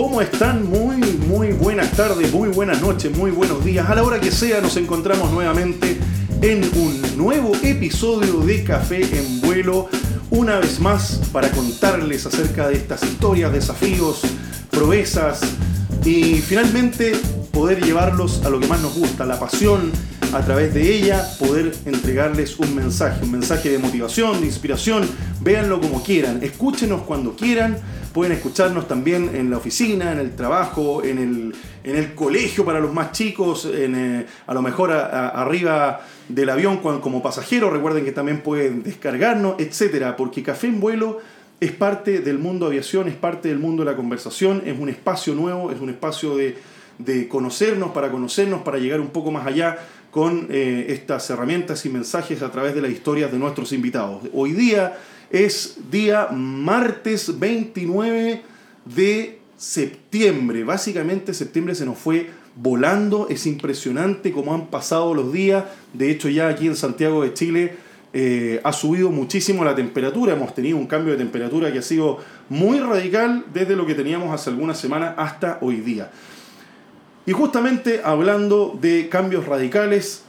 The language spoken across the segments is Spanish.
¿cómo están? Muy, muy buenas tardes, muy buenas noches, muy buenos días. A la hora que sea nos encontramos nuevamente en un nuevo episodio de Café en Vuelo. Una vez más para contarles acerca de estas historias, desafíos, proezas y finalmente poder llevarlos a lo que más nos gusta, la pasión, a través de ella poder entregarles un mensaje, un mensaje de motivación, de inspiración. Véanlo como quieran, escúchenos cuando quieran Pueden escucharnos también en la oficina, en el trabajo, en el, en el colegio para los más chicos, eh, a lo mejor arriba del avión como pasajero. Recuerden que también pueden descargarnos, etcétera, porque Café en Vuelo es parte del mundo aviación, es parte del mundo de la conversación, es un espacio nuevo, es un espacio de, de conocernos, para conocernos, para llegar un poco más allá con eh, estas herramientas y mensajes a través de las historias de nuestros invitados. Hoy día es día martes 29 de septiembre. Básicamente septiembre se nos fue volando. Es impresionante cómo han pasado los días. De hecho ya aquí en Santiago de Chile eh, ha subido muchísimo la temperatura. Hemos tenido un cambio de temperatura que ha sido muy radical desde lo que teníamos hace algunas semanas hasta hoy día. Y justamente hablando de cambios radicales,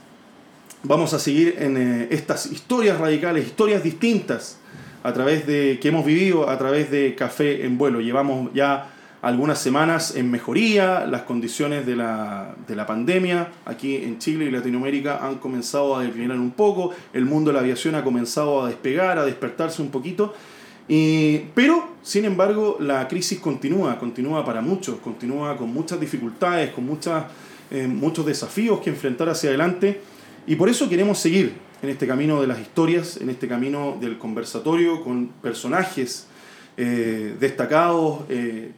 vamos a seguir en eh, estas historias radicales, historias distintas a través de que hemos vivido a través de Café en Vuelo. Llevamos ya algunas semanas en mejoría, las condiciones de la, de la pandemia aquí en Chile y Latinoamérica han comenzado a declinar un poco, el mundo de la aviación ha comenzado a despegar, a despertarse un poquito, y, pero sin embargo la crisis continúa, continúa para muchos, continúa con muchas dificultades, con muchas, eh, muchos desafíos que enfrentar hacia adelante, y por eso queremos seguir en este camino de las historias, en este camino del conversatorio con personajes eh, destacados eh,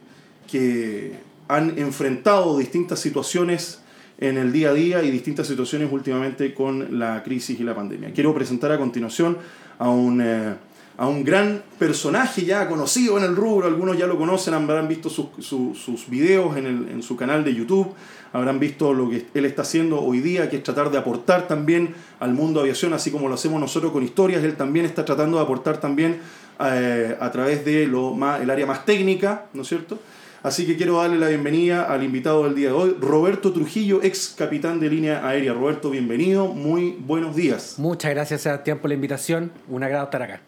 que han enfrentado distintas situaciones en el día a día y distintas situaciones últimamente con la crisis y la pandemia. Quiero presentar a continuación a un, eh, a un gran personaje ya conocido en el rubro, algunos ya lo conocen, habrán visto sus, videos en, el, en su canal de YouTube, habrán visto lo que él está haciendo hoy día, que es tratar de aportar también al mundo de aviación, así como lo hacemos nosotros con historias, él también está tratando de aportar también eh, a través de el área más técnica, ¿no es cierto? Así que quiero darle la bienvenida al invitado del día de hoy, Roberto Trujillo, ex capitán de línea aérea. Roberto, bienvenido, muy buenos días. Muchas gracias, Sebastián, por la invitación. Un agrado estar acá.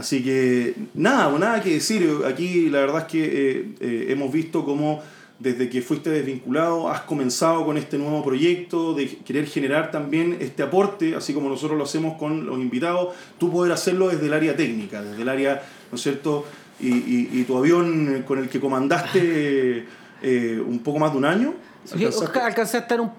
Así que nada, nada que decir. Aquí la verdad es que eh, eh, hemos visto cómo desde que fuiste desvinculado, has comenzado con este nuevo proyecto de querer generar también este aporte, así como nosotros lo hacemos con los invitados, tú poder hacerlo desde el área técnica, desde el área, ¿no es cierto? Y, tu avión con el que comandaste eh, un poco más de un año. alcancé a estar un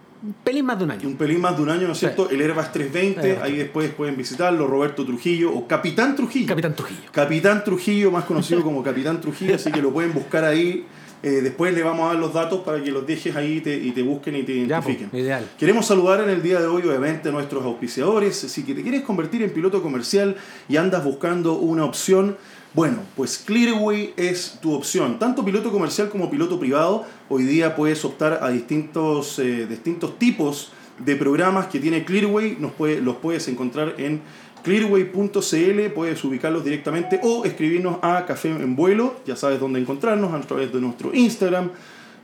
pelín más de un año. Un pelín más de un año, ¿no es cierto? El Airbus 320, ahí después pueden visitarlo, Roberto Trujillo o Capitán Trujillo. Capitán Trujillo. Capitán Trujillo, más conocido como Capitán Trujillo, así que lo pueden buscar ahí eh, después le vamos a dar los datos para que los dejes ahí y te, y te busquen y te pues, identifiquen. ideal. Queremos saludar en el día de hoy, obviamente, a nuestros auspiciadores. Si te quieres convertir en piloto comercial y andas buscando una opción, bueno, pues Clearway es tu opción. Tanto piloto comercial como piloto privado, hoy día puedes optar a distintos, eh, distintos tipos de programas que tiene Clearway. Nos los puedes encontrar en clearway.cl, puedes ubicarlos directamente o escribirnos a Café en Vuelo, ya sabes dónde encontrarnos, a través de nuestro Instagram,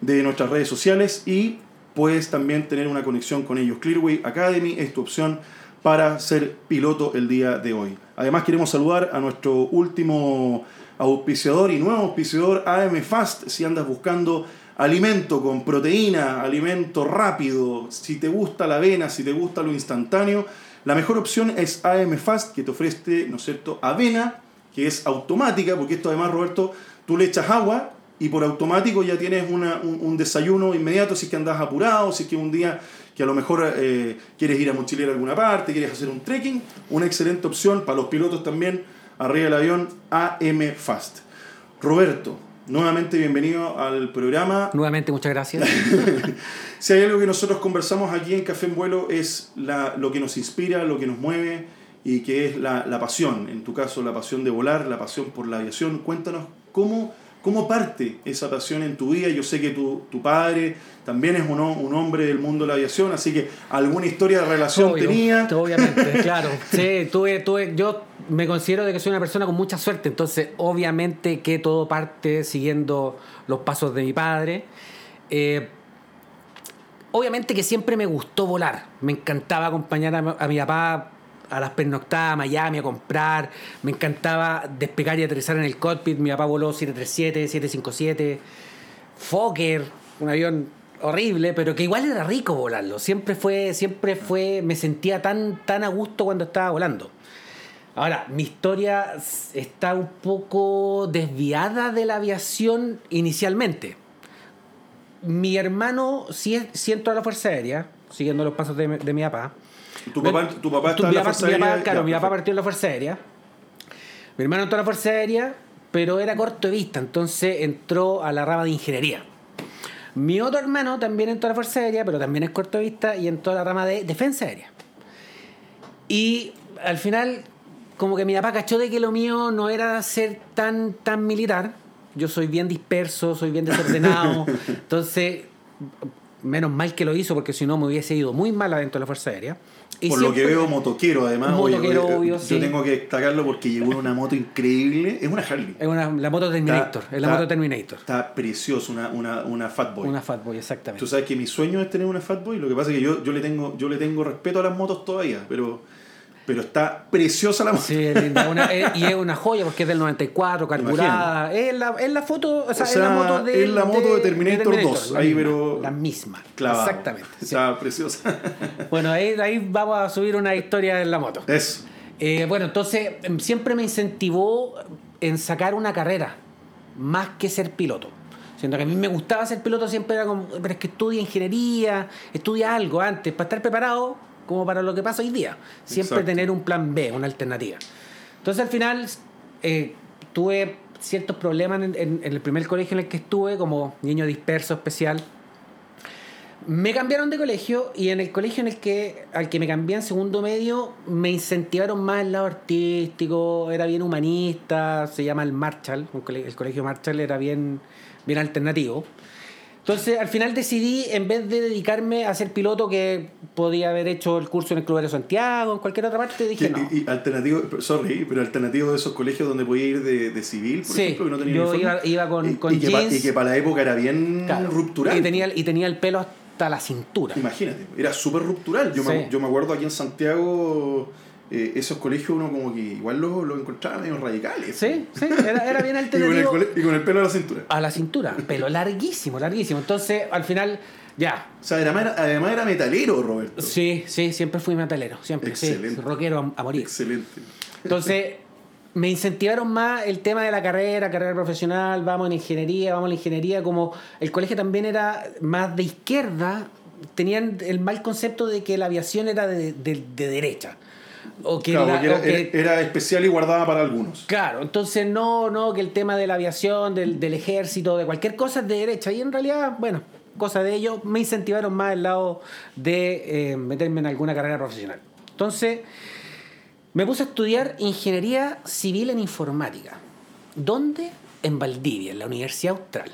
de nuestras redes sociales y puedes también tener una conexión con ellos. Clearway Academy es tu opción para ser piloto el día de hoy. Además queremos saludar a nuestro último auspiciador y nuevo auspiciador AM Fast si andas buscando alimento con proteína, alimento rápido, si te gusta la avena, si te gusta lo instantáneo, la mejor opción es AM Fast, que te ofrece, ¿no es cierto?, avena, que es automática, porque esto además, Roberto, tú le echas agua y por automático ya tienes un, desayuno inmediato si es que andas apurado, si es que un día que a lo mejor eh, quieres ir a mochilear a alguna parte, quieres hacer un trekking, una excelente opción para los pilotos también, arriba del avión, AM Fast. Roberto, Nuevamente bienvenido al programa. Nuevamente muchas gracias. si hay algo que nosotros conversamos aquí en Café en Vuelo es la, lo que nos inspira, lo que nos mueve y que es la, la, pasión. En tu caso, la pasión de volar, la pasión por la aviación. Cuéntanos cómo, ¿Cómo parte esa pasión en tu vida? Yo sé que tu, tu padre también es un, un, hombre del mundo de la aviación, así que alguna historia de relación tenía. Obviamente, claro. Sí, tuve, tuve, yo me considero de que soy una persona con mucha suerte, entonces obviamente que todo parte siguiendo los pasos de mi padre. Eh, obviamente que siempre me gustó volar, me encantaba acompañar a, a mi papá a las pernoctadas a Miami a comprar. Me encantaba despegar y aterrizar en el cockpit. Mi papá voló 737, 757, Fokker, un avión horrible, pero que igual era rico volarlo. Siempre fue, siempre fue, me sentía tan, tan a gusto cuando estaba volando. Ahora, mi historia está un poco desviada de la aviación inicialmente. Mi hermano sí, sí entró a la Fuerza Aérea, siguiendo los pasos de, de mi papá. ¿Tu papá, tu papá está en la Fuerza mi Aérea? papá, claro, Ya, mi papá partió en la Fuerza Aérea. Mi hermano entró a la Fuerza Aérea, pero era corto de vista, entonces entró a la rama de ingeniería. Mi otro hermano también entró a la Fuerza Aérea, pero también es corto de vista y entró a la rama de defensa aérea. Y al final, como que mi papá cachó de que lo mío no era ser tan, tan militar. Yo soy bien disperso, soy bien desordenado. entonces, menos mal que lo hizo, porque si no me hubiese ido muy mal adentro de la Fuerza Aérea. Y Por lo que veo, motoquero además. Motoquero, oye, obvio, yo sí. tengo que destacarlo porque llegó en una moto increíble. Es una Harley. Es una, la moto Terminator. Está- es la está- moto Terminator. Está precioso, una, una, una Fatboy. Una Fatboy, exactamente. Tú sabes que mi sueño es tener una Fatboy. Lo que pasa es que yo, yo, le, tengo, yo le tengo respeto a las motos todavía, pero, pero está preciosa la moto. Sí, linda. Una- es- y es una joya porque es del 94, carburada. Es la, es la foto, o sea, O es la moto de, es la moto de Terminator 2, la ahí, misma, pero La misma. Clavado. Exactamente. sí. Está preciosa. Bueno, ahí, ahí vamos a subir una historia en la moto. Eso. Eh, bueno, entonces em, siempre me incentivó en sacar una carrera, más que ser piloto. Siento que a mí me gustaba ser piloto, siempre era como, pero es que estudia ingeniería, estudia algo antes, para estar preparado como para lo que pasa hoy día. Siempre Exacto. tener un plan B, una alternativa. Entonces al final eh, tuve ciertos problemas en, en- en el primer colegio en el que estuve, como niño disperso especial. Me cambiaron de colegio y en el colegio en el que al que me cambié en segundo medio me incentivaron más el lado artístico, era bien humanista, se llama el Marshall, el colegio Marshall era bien, bien alternativo. Entonces al final decidí, en vez de dedicarme a ser piloto, que podía haber hecho el curso en el Club Aéreo Santiago, en cualquier otra parte, dije no. y, y alternativo, sorry, pero alternativo de esos colegios donde podía ir de, de civil, por Sí, ejemplo, que no tenía yo uniforme. iba- iba con- y, con y que pa- jeans. y que para la época era bien Claro. ruptural. Y tenía, y tenía el pelo hasta la cintura. Imagínate, era súper ruptural. Yo, me, yo me acuerdo aquí en Santiago, eh, esos colegios uno como que igual los lo encontraba medio radicales. Sí, sí, era, era bien Y con, el, alternativo. y con el pelo a la cintura. a la cintura, pelo larguísimo, larguísimo. Entonces, al final, ya. O sea, además era, además era metalero, Roberto. Sí, sí, siempre fui metalero, siempre, Excelente. sí, rockero a, a morir. Excelente. Entonces, me incentivaron más el tema de la carrera, carrera profesional, vamos en ingeniería, vamos en la ingeniería, como el colegio también era más de izquierda, tenían el mal concepto de que la aviación era de, de- de derecha. O que Claro, la- era, o que- era- era especial y guardada para algunos. Claro, entonces no, no, que el tema de la aviación, del, del ejército, de cualquier cosa es de derecha. Y en realidad, bueno, cosa de ellos, me incentivaron más el lado de eh, meterme en alguna carrera profesional. Entonces, me puse a estudiar ingeniería civil en informática. ¿Dónde? En Valdivia, en la Universidad Austral.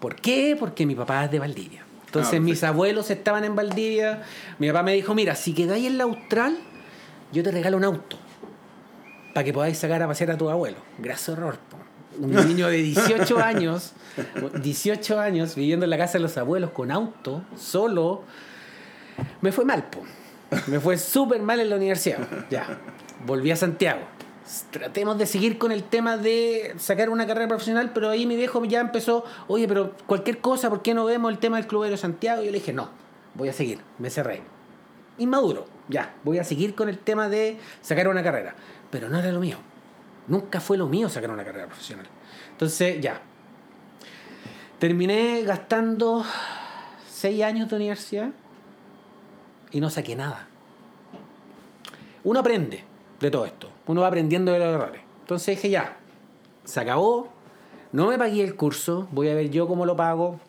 ¿Por qué? Porque mi papá es de Valdivia. Entonces, Ah, mis abuelos estaban en Valdivia. Mi papá me dijo: Mira, si quedáis en la Austral, yo te regalo un auto para que podáis sacar a pasear a tu abuelo. Graso horror. po. Un niño de 18 años, 18 años, viviendo en la casa de los abuelos con auto, solo, me fue mal, po. Me fue súper mal en la universidad. Ya, volví a Santiago. Tratemos de seguir con el tema de sacar una carrera profesional, pero ahí mi viejo ya empezó, oye, pero cualquier cosa, ¿por qué no vemos el tema del Club Aéreo Santiago? Y yo le dije, no, voy a seguir, me cerré inmaduro. Ya, voy a seguir con el tema de sacar una carrera. Pero no era lo mío. Nunca fue lo mío sacar una carrera profesional. Entonces, ya. Terminé gastando seis años de universidad y no saqué nada. Uno aprende de todo esto. Uno va aprendiendo de los errores. Entonces dije, ya, se acabó. No me pagué el curso. Voy a ver yo cómo lo pago.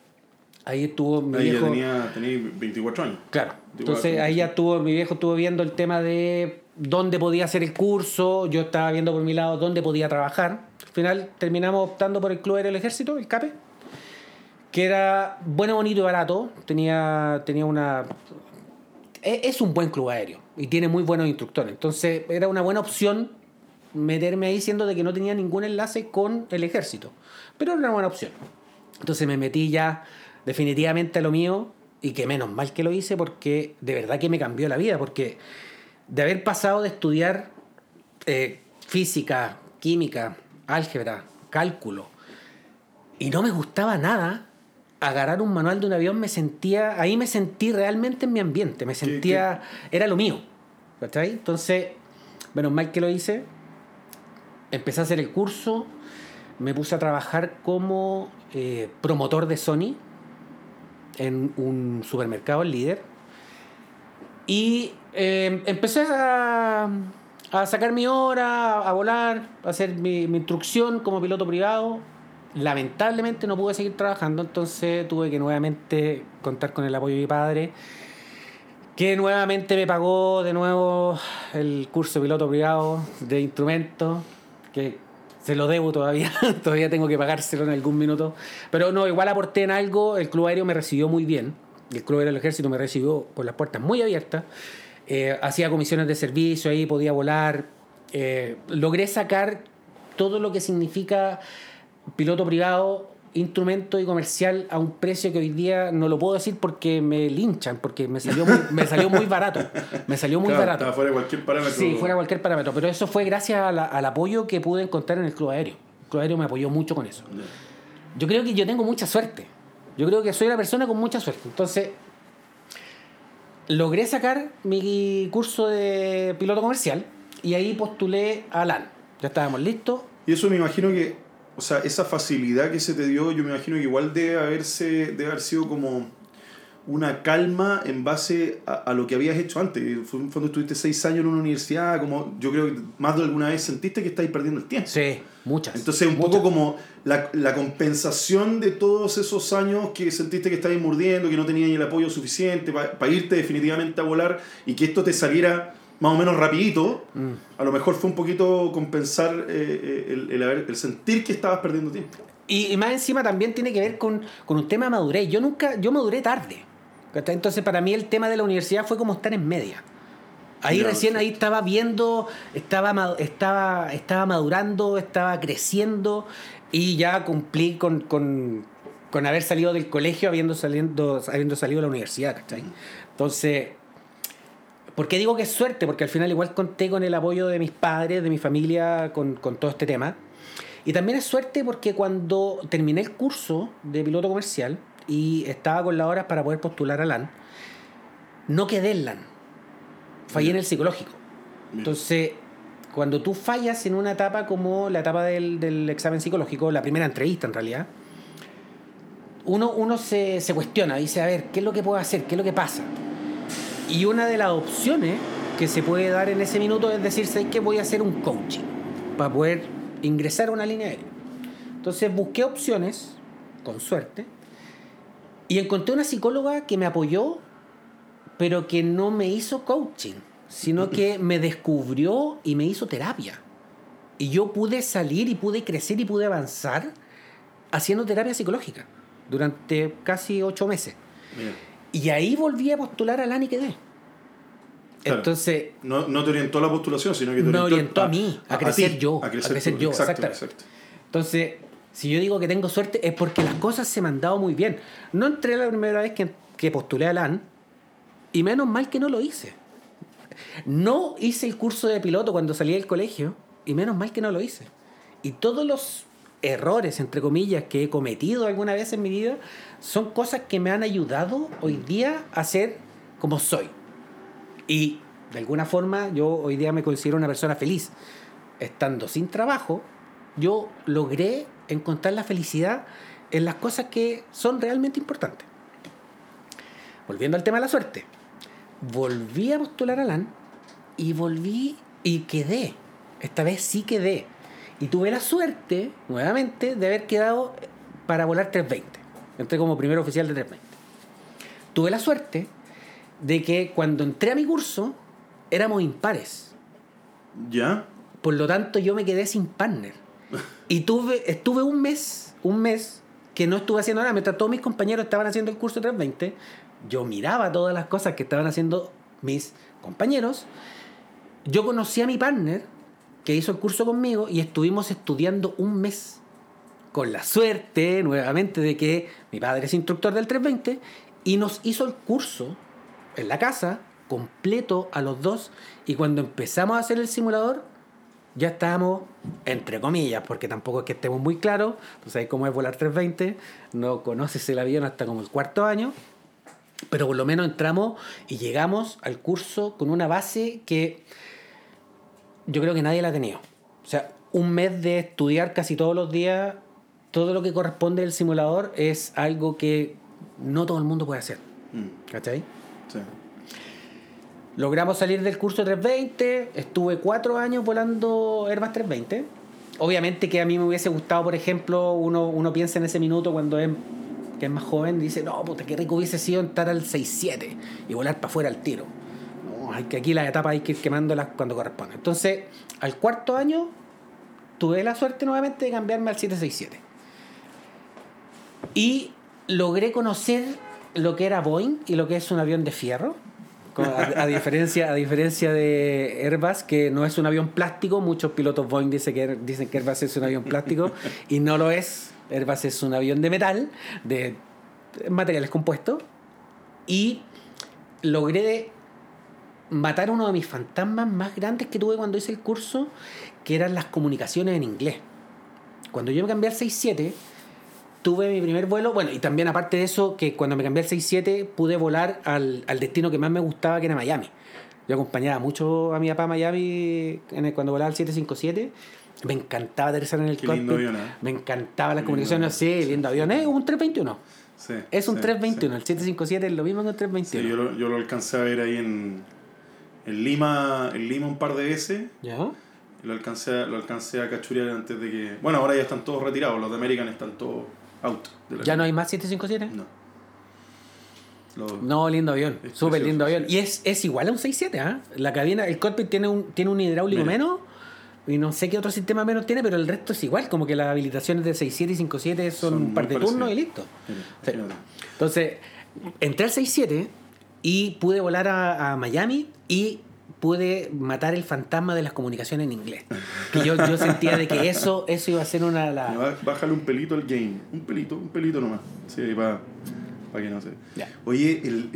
Ahí estuvo mi Ahí viejo. tenía, tenía 24 años. Claro. Entonces ahí ya estuvo, mi viejo estuvo viendo el tema de dónde podía hacer el curso, yo estaba viendo por mi lado dónde podía trabajar. Al final terminamos optando por el Club Aéreo del Ejército, el CAPE, que era bueno, bonito y barato. Tenía, tenía una... e- Es un buen club aéreo y tiene muy buenos instructores. Entonces era una buena opción meterme ahí siendo de que no tenía ningún enlace con el ejército. Pero era una buena opción. Entonces me metí ya definitivamente lo mío y que menos mal que lo hice porque de verdad que me cambió la vida. Porque de haber pasado de estudiar eh, física, química, álgebra, cálculo, y no me gustaba nada, agarrar un manual de un avión me sentía, ahí me sentí realmente en mi ambiente, me sentía, era lo mío. ¿Cachai? Entonces, menos mal que lo hice, empecé a hacer el curso, me puse a trabajar como eh, promotor de Sony en un supermercado, el líder. Y eh, empecé a, a sacar mi hora, a volar, a hacer mi, mi instrucción como piloto privado. Lamentablemente no pude seguir trabajando, entonces tuve que nuevamente contar con el apoyo de mi padre, que nuevamente me pagó de nuevo el curso de piloto privado de instrumentos, que se lo debo todavía, todavía tengo que pagárselo en algún minuto. Pero no, igual aporté en algo, el Club Aéreo me recibió muy bien, el Club Aéreo del Ejército me recibió con las puertas muy abiertas, Eh, hacía comisiones de servicio ahí, podía volar, Eh, logré sacar todo lo que significa piloto privado, instrumento y comercial a un precio que hoy día no lo puedo decir porque me linchan, porque me salió muy, me salió muy barato, me salió muy Claro, barato. Estaba fuera de cualquier parámetro. Sí, fuera cualquier parámetro. Pero eso fue gracias a la- al apoyo que pude encontrar en el Club Aéreo. El Club Aéreo me apoyó mucho con eso. Yo creo que yo tengo mucha suerte. Yo creo que soy una persona con mucha suerte. Entonces, logré sacar mi curso de piloto comercial y ahí postulé a LAN. Ya estábamos listos. Y eso me imagino que, o sea, esa facilidad que se te dio, yo me imagino que igual debe haberse, debe haber sido como una calma en base a, a lo que habías hecho antes. Cuando estuviste seis años en una universidad, como yo creo que más de alguna vez sentiste que estáis perdiendo el tiempo. Sí, muchas. Entonces, un muchas. poco como la, la compensación de todos esos años que sentiste que estabas mordiendo, que no tenías el apoyo suficiente para irte definitivamente a volar y que esto te saliera más o menos rapidito, Mm. a lo mejor fue un poquito compensar eh, eh, el, el haber- el sentir que estabas perdiendo tiempo. Y, y más encima también tiene que ver con, con un tema de madurez. Yo nunca, yo maduré tarde. Entonces para mí el tema de la universidad fue como estar en media. Ahí recién, sí. ahí estaba viendo, estaba, estaba, estaba madurando, estaba creciendo y ya cumplí con, con, con haber salido del colegio habiendo, saliendo, habiendo salido de la universidad. ¿cachai? Entonces, ¿por qué digo que es suerte? Porque al final igual conté con el apoyo de mis padres, de mi familia, con, con todo este tema. Y también es suerte porque cuando terminé el curso de piloto comercial y estaba con las horas para poder postular a LAN, no quedé en LAN. Fallé en el psicológico. Entonces, cuando tú fallas en una etapa como la etapa del, del examen psicológico, la primera entrevista en realidad, uno, uno se, se cuestiona, dice, a ver, ¿qué es lo que puedo hacer? ¿Qué es lo que pasa? Y una de las opciones que se puede dar en ese minuto es decir, ¿sabes qué? Voy a hacer un coaching para poder ingresar a una línea aérea. Entonces busqué opciones, con suerte, y encontré una psicóloga que me apoyó, pero que no me hizo coaching, sino que me descubrió y me hizo terapia. Y yo pude salir y pude crecer y pude avanzar haciendo terapia psicológica durante casi ocho meses. Mira, Y ahí volví a postular a LAN y quedé. Claro. Entonces, no, no te orientó a la postulación, sino que te Me orientó, orientó a mí, a crecer yo, a crecer, a crecer tú. yo, Exacto, exactamente. exacto. entonces, si yo digo que tengo suerte es porque las cosas se me han dado muy bien. No entré la primera vez que, que postulé a LAN y menos mal que no lo hice. No hice el curso de piloto cuando salí del colegio y menos mal que no lo hice. Y todos los errores, entre comillas, que he cometido alguna vez en mi vida son cosas que me han ayudado hoy día a ser como soy. Y de alguna forma yo hoy día me considero una persona feliz. Estando sin trabajo, yo logré encontrar la felicidad en las cosas que son realmente importantes. Volviendo al tema de la suerte. Volví a postular a LAN y volví y quedé. Esta vez sí quedé. Y tuve la suerte, nuevamente, de haber quedado para volar 320. Entré como primer oficial de 320. Tuve la suerte de que cuando entré a mi curso éramos impares. ¿Ya? Por lo tanto, yo me quedé sin partner. Y tuve, estuve un mes, un mes, que no estuve haciendo nada. Mientras todos mis compañeros estaban haciendo el curso 320, yo miraba todas las cosas que estaban haciendo mis compañeros. Yo conocí a mi partner, que hizo el curso conmigo, y estuvimos estudiando un mes. Con la suerte, nuevamente, de que mi padre es instructor del 320, y nos hizo el curso en la casa, completo a los dos, y cuando empezamos a hacer el simulador, ya estábamos, entre comillas, porque tampoco es que estemos muy claros, pues sabes cómo es volar 320, no conoces el avión hasta como el cuarto año, pero por lo menos entramos y llegamos al curso con una base que yo creo que nadie la ha tenido. O sea, un mes de estudiar casi todos los días, todo lo que corresponde al simulador es algo que no todo el mundo puede hacer. Mm, ¿Cachai? Logramos salir del curso 320, estuve cuatro años volando Airbus 320. Obviamente que a mí me hubiese gustado, por ejemplo, uno, uno piensa en ese minuto cuando es, que es más joven, dice, no, puta, qué rico hubiese sido entrar al 6-7 y volar para afuera al tiro. No, hay que aquí las etapas hay que ir quemándolas cuando corresponde. Entonces, al cuarto año, tuve la suerte nuevamente de cambiarme al 767. Y logré conocer lo que era Boeing y lo que es un avión de fierro. A, diferencia, a diferencia de Airbus, que no es un avión plástico, muchos pilotos Boeing dicen que, dicen que Airbus es un avión plástico y no lo es. Airbus es un avión de metal, de materiales compuestos. Y logré matar uno de mis fantasmas más grandes que tuve cuando hice el curso, que eran las comunicaciones en inglés. Cuando yo me cambié al 67, tuve mi primer vuelo, bueno, y también aparte de eso, que cuando me cambié al 67 pude volar al, al destino que más me gustaba, que era Miami. Yo acompañaba mucho a mi papá a Miami en el- cuando volaba al 757. Me encantaba aterrizar en el Qué lindo avión, ¿eh? Me encantaba las comunicaciones. avión. Sí, lindo avión. Es un 321. Sí, Es un sí, 321. sí. El 757 es lo mismo que un Sí, 321. yo, lo, yo lo alcancé a ver ahí en, en Lima en Lima un par de veces. ¿Ya? Lo alcancé, lo alcancé a cachurear antes de que... Bueno, ahora ya están todos retirados. Los de American están todos out. ¿Ya no hay más 757? No. Lo- No, lindo avión, súper lindo avión. Y es, es igual a un 67, ¿ah? La cabina, el cockpit tiene un, tiene un hidráulico Mira. menos, y no sé qué otro sistema menos tiene, pero el resto es igual, como que las habilitaciones de 67 y 57 son, Son un par de turnos y listo. Mira. Entonces, entré al 67 y pude volar a, a Miami y pude matar el fantasma de las comunicaciones en inglés. Que yo, yo sentía de que eso, eso iba a ser una. Ba- Bájale un pelito al game. Un pelito, un pelito nomás. Sí, para que no se. Oye, el,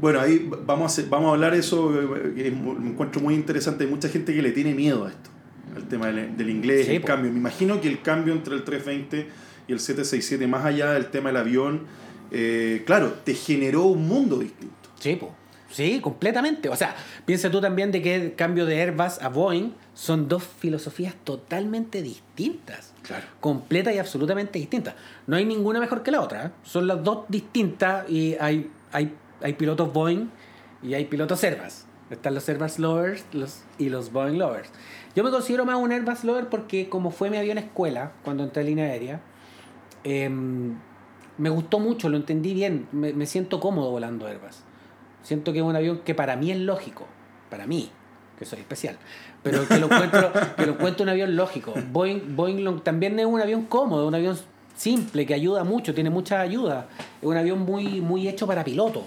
bueno, ahí vamos a, hacer- vamos a hablar eso, eh, que me encuentro muy interesante. Hay mucha gente que le tiene miedo a esto, al tema del, del inglés, Sí, el po. cambio. Me imagino que el cambio entre el 320 y el 767, más allá del tema del avión, eh, claro, te generó un mundo distinto. Sí, po. Sí, completamente. O sea, piensa tú también de que el cambio de Airbus a Boeing son dos filosofías totalmente distintas. Claro. Completa y absolutamente distintas. No hay ninguna mejor que la otra. ¿eh? Son las dos distintas y hay, hay, hay pilotos Boeing y hay pilotos Airbus. Están los Airbus Lovers los, y los Boeing Lovers. Yo me considero más un Airbus Lover porque como fue mi avión escuela cuando entré a línea aérea, em, me gustó mucho, lo entendí bien, me, me siento cómodo volando Airbus. Siento que es un avión que para mí es lógico, para mí, que soy especial, pero que lo encuentro, que lo encuentro un avión lógico. Boeing, Boeing también es un avión cómodo, un avión simple, que ayuda mucho, tiene mucha ayuda. Es un avión muy, muy hecho para piloto.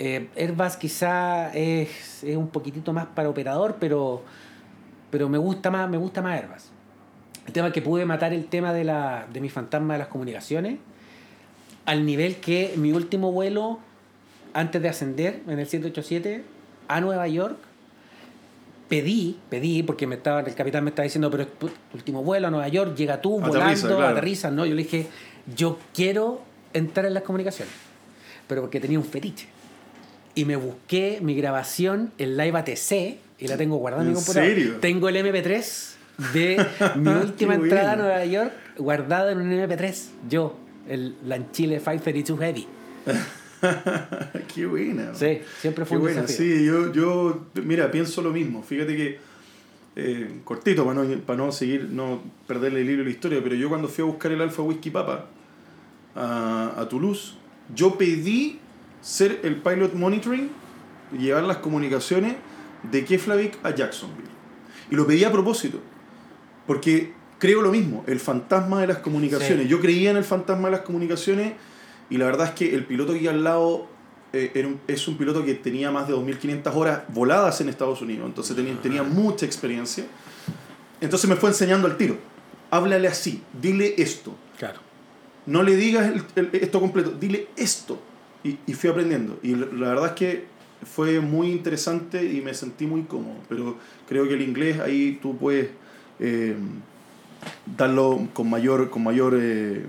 Eh, Airbus quizá es, es un poquitito más para operador, pero, pero me gusta más, me gusta más Airbus. El tema es que pude matar el tema de, la, de mi fantasma de las comunicaciones al nivel que mi último vuelo antes de ascender en el 787 a Nueva York pedí, pedí, porque me estaba, el capitán me estaba diciendo, pero tu último vuelo a Nueva York, llega tú Aterriza, volando, claro. aterriza, no, yo le dije, yo quiero entrar en las comunicaciones, pero porque tenía un fetiche. Y me busqué mi grabación en Live ATC y la tengo guardada en mi ¿En computadora. serio? Tengo el MP3 de mi última entrada a. Nueva York guardado en un MP3. Yo, el Lanchile 532 Heavy. Qué buena. Sí, siempre fue Qué un buena, desafío. sí, yo, yo, mira, pienso lo mismo. Fíjate que, eh, cortito, para no, para no seguir, no perderle el hilo de la historia, pero yo cuando fui a buscar el Alfa Whisky Papa a, a Toulouse, yo pedí ser el pilot monitoring y llevar las comunicaciones de Keflavik a Jacksonville. Y lo pedí a propósito, porque creo lo mismo, el fantasma de las comunicaciones. Sí. Yo creía en el fantasma de las comunicaciones y la verdad es que el piloto que iba al lado eh, era un- es un piloto que tenía más de 2.500 horas voladas en Estados Unidos, entonces tenía, tenía mucha experiencia. Entonces me fue enseñando al tiro. Háblale así, dile esto. Claro. No le digas el- el- esto completo, dile esto. Y, y fui aprendiendo. Y la, la verdad es que fue muy interesante y me sentí muy cómodo. Pero creo que el inglés ahí tú puedes eh, darlo con mayor, con mayor eh,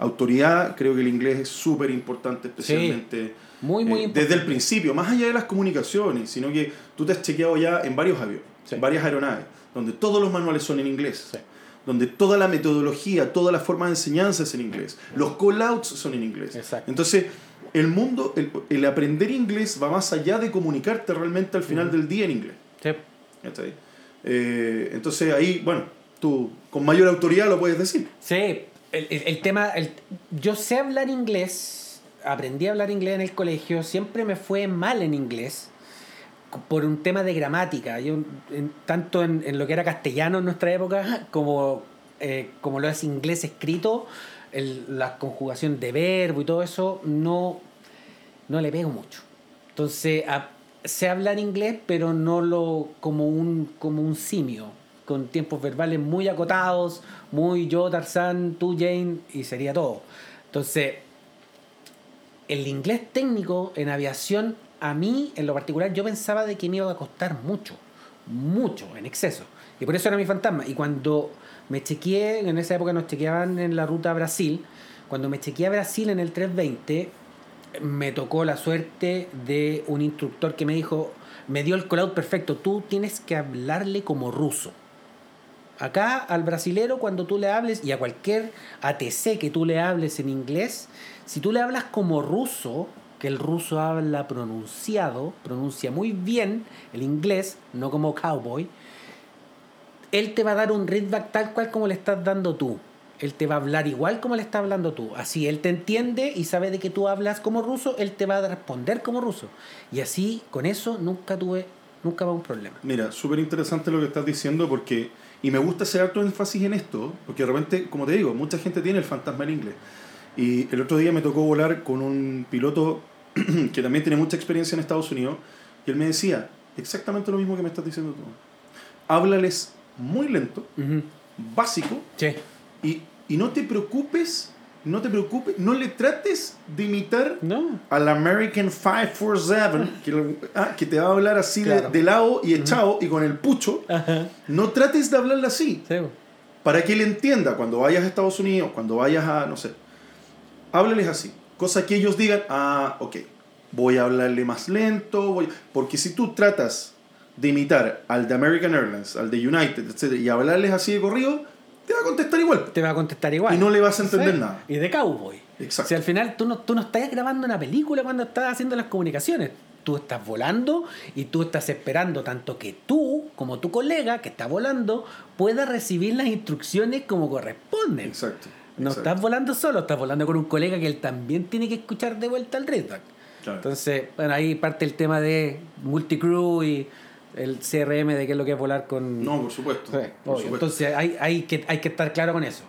autoridad. Creo que el inglés es súper importante, especialmente Muy, muy eh, importante. desde el principio, más allá de las comunicaciones, sino que tú te has chequeado ya en varios aviones, Sí. en varias aeronaves, donde todos los manuales son en inglés, Sí. donde toda la metodología, toda la forma de enseñanza es en inglés, los call-outs son en inglés. Exacto. Entonces, el mundo, el, el aprender inglés va más allá de comunicarte realmente al final del día en inglés. Eh, entonces ahí, bueno, tú con mayor autoridad lo puedes decir. Sí, el, el- el tema, el- yo sé hablar inglés, aprendí a hablar inglés en el colegio, siempre me fue mal en inglés por un tema de gramática, yo, tanto en, en lo que era castellano en nuestra época como, eh, como lo es inglés escrito, el- la conjugación de verbo y todo eso, no, no le pego mucho. Entonces, a- sé hablar inglés, pero no lo como un, como un simio, con tiempos verbales muy acotados, muy yo, Tarzán, tú, Jane, y sería todo. Entonces, el inglés técnico en aviación, a mí, en lo particular, yo pensaba de que me iba a costar mucho, mucho, en exceso. Y por eso era mi fantasma. Y cuando me chequeé, en esa época nos chequeaban en la ruta a Brasil, cuando me chequeé a Brasil en el 320, me tocó la suerte de un instructor que me dijo, me dio el call perfecto, tú tienes que hablarle como ruso. Acá al brasilero cuando tú le hables y a cualquier ATC que tú le hables en inglés, si tú le hablas como ruso, que el ruso habla pronunciado, pronuncia muy bien el inglés, no como cowboy, él te va a dar un readback tal cual como le estás dando tú. Él te va a hablar igual como le estás hablando tú. Así él te entiende y sabe de que tú hablas como ruso, él te va a responder como ruso. Y así, con eso, nunca tuve, nunca va un problema. Mira, súper interesante lo que estás diciendo porque, y me gusta hacer harto énfasis en esto, porque de repente, como te digo, mucha gente tiene el fantasma del inglés. Y el otro día me tocó volar con un piloto que también tiene mucha experiencia en Estados Unidos, y él me decía exactamente lo mismo que me estás diciendo tú. Háblales muy lento, básico, Sí. y, y no te preocupes, no te preocupes, no le trates de imitar No. al American 547, que, ah, que te va a hablar así de- Claro. de, lado y echado y con el pucho, Ajá. no trates de hablarle así, Sí. para que él entienda cuando vayas a Estados Unidos, cuando vayas a, no sé, háblales así, cosa que ellos digan, ah, ok, voy a hablarle más lento, voy... porque si tú tratas de imitar al de American Airlines, al de United, etc., y hablarles así de corrido, te va a contestar igual. Te va a contestar igual. Y no le vas a entender nada. Y de cowboy. Exacto. Si al final tú no, tú no estás grabando una película cuando estás haciendo las comunicaciones. Tú estás volando y tú estás esperando tanto que tú, como tu colega que está volando, pueda recibir las instrucciones como corresponden. Exacto. No exacto. estás volando solo, estás volando con un colega que él también tiene que escuchar de vuelta el readback. Claro. Entonces, bueno, ahí parte el tema de multicrew y el CRM de qué es lo que es volar con... No, por supuesto. Sí, por obvio. supuesto. Entonces hay, hay, que, hay que estar claro con eso.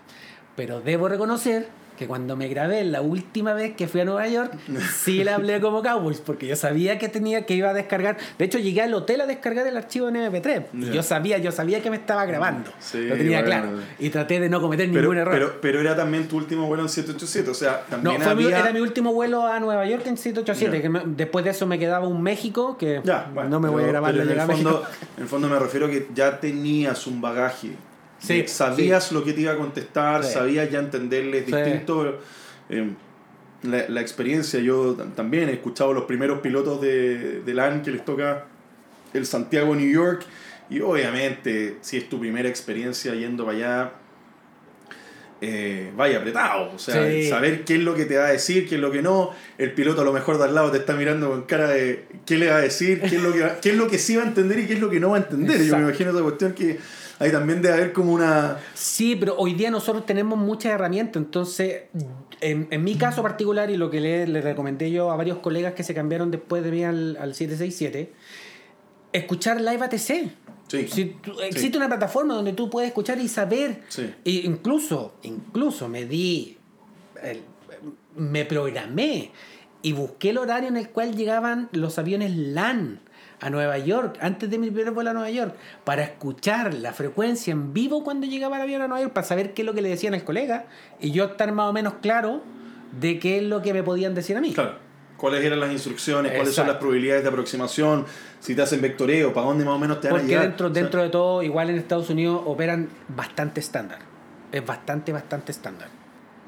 Pero debo reconocer que cuando me grabé la última vez que fui a Nueva York, sí le hablé como Cowboys, porque yo sabía que tenía que iba a descargar. De hecho, llegué al hotel a descargar el archivo en MP3. Y Ya. yo sabía, yo sabía que me estaba grabando. Sí, lo tenía bueno. claro. Y traté de no cometer pero, ningún error. pero, pero era también tu último vuelo en 787, o sea, no, también mi- había... era mi último vuelo a Nueva York en 787. Ya. Que me- después de eso me quedaba un México, que bueno, no me voy a grabar pero la en el fondo. En el fondo me refiero que ya tenías un bagaje. Sí, De- sabías lo que te iba a contestar, Sí. sabías ya entenderles distinto. eh, la, la experiencia, yo también he escuchado los primeros pilotos de, de LAN que les toca el Santiago-New York. Y obviamente, si es tu primera experiencia yendo para allá, eh, vaya apretado. O sea, Sí. saber qué es lo que te va a decir, qué es lo que no. El piloto a lo mejor de al lado te está mirando con cara de qué le va a decir, qué es lo que, va- qué es lo que sí va a entender y qué es lo que no va a entender. Yo me imagino esa cuestión que ahí también debe haber como una... Sí, pero hoy día nosotros tenemos muchas herramientas, entonces, en, en mi caso particular y lo que le, le recomendé yo a varios colegas que se cambiaron después de mí al, al 767, escuchar live ATC. Sí. Si tú- existe una plataforma donde tú puedes escuchar y saber. Sí. E incluso, incluso me di. el- me programé y busqué el horario en el cual llegaban los aviones LAN a Nueva York, antes de mi primer vuelo a Nueva York, para escuchar la frecuencia en vivo cuando llegaba el avión a Nueva York, para saber qué es lo que le decían al colega y yo estar más o menos claro de qué es lo que me podían decir a mí. Claro. ¿Cuáles eran las instrucciones? ¿Cuáles son las probabilidades de aproximación? Si te hacen vectoreo, ¿para dónde más o menos te van a Porque llegar? dentro, O sea, dentro de todo, igual en Estados Unidos operan bastante estándar. Es bastante, bastante estándar.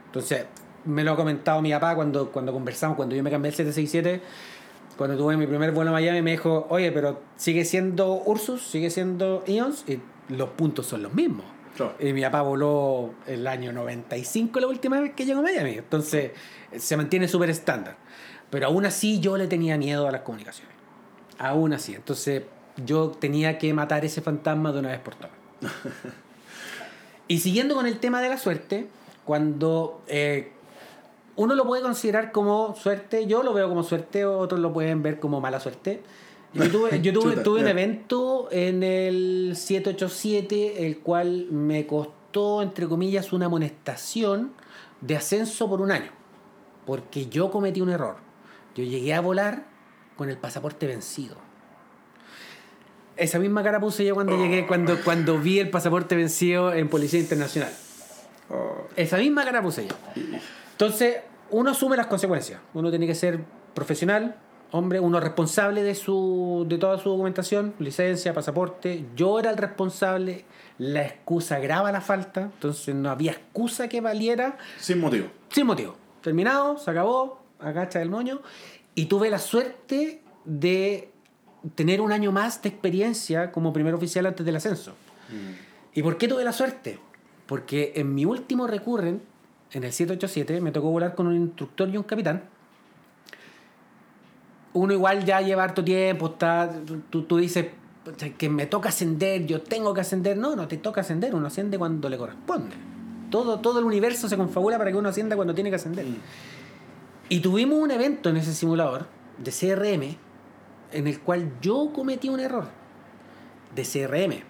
Entonces, me lo ha comentado mi papá cuando, cuando conversamos, cuando yo me cambié el 767, cuando tuve mi primer vuelo a Miami, me dijo, oye, pero sigue siendo Ursus, sigue siendo Ions, y los puntos son los mismos. Claro. Y mi papá voló el año 95 la última vez que llegó a Miami. Entonces, se mantiene súper estándar. Pero aún así yo le tenía miedo a las comunicaciones. Aún así. Entonces, yo tenía que matar ese fantasma de una vez por todas. y siguiendo con el tema de la suerte, cuando eh, uno lo puede considerar como suerte, yo lo veo como suerte, otros lo pueden ver como mala suerte. Yo tuve, yo tuve, Chuta, tuve un evento en el 787, el cual me costó, entre comillas, una amonestación de ascenso por un año. Porque yo cometí un error. Yo llegué a volar con el pasaporte vencido. Esa misma cara puse yo cuando llegué, cuando, cuando vi el pasaporte vencido en Policía Internacional. Oh, Esa misma cara puse yo. Entonces, uno asume las consecuencias. Uno tiene que ser profesional, hombre, uno responsable de su de toda su documentación, licencia, pasaporte. Yo era el responsable, la excusa graba la falta, entonces no había excusa que valiera sin motivo. sin motivo. Terminado, se acabó, agacha del moño. Y tuve la suerte de tener un año más de experiencia como primer oficial antes del ascenso. ¿Y por qué tuve la suerte? Porque en mi último recurren, en el 787, me tocó volar con un instructor y un capitán. Uno igual ya lleva harto tiempo, está, tú, tú dices "Pucha, que me toca ascender, yo tengo que ascender. No, no te toca ascender, uno asciende cuando le corresponde. Todo, todo el universo se confabula para que uno ascienda cuando tiene que ascender. Y tuvimos un evento en ese simulador de CRM en el cual yo cometí un error de CRM.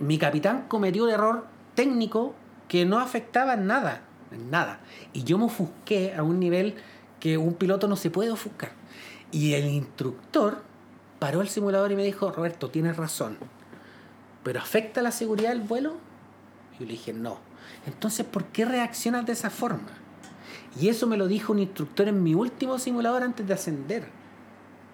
Mi capitán cometió un error técnico que no afectaba nada, nada. Y yo me ofusqué a un nivel que un piloto no se puede ofuscar. Y el instructor paró el simulador y me dijo, Roberto, tienes razón, pero ¿afecta la seguridad del vuelo? Y yo le dije, no. Entonces, ¿por qué reaccionas de esa forma? Y eso me lo dijo un instructor en mi último simulador antes de ascender.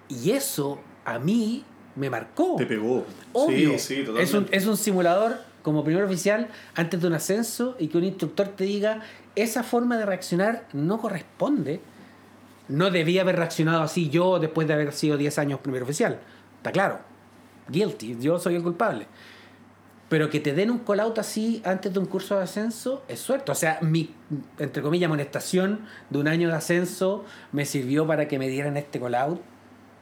Y eso a mí me marcó. Te pegó. Obvio. Sí, sí, totalmente. es, un, es un simulador como primer oficial antes de un ascenso y que un instructor te diga esa forma de reaccionar no corresponde. No debía haber reaccionado así yo después de haber sido 10 años primer oficial. Está claro. Guilty. Yo soy el culpable. Pero que te den un out así antes de un curso de ascenso es suerte. O sea, mi, entre comillas, amonestación de un año de ascenso me sirvió para que me dieran este out.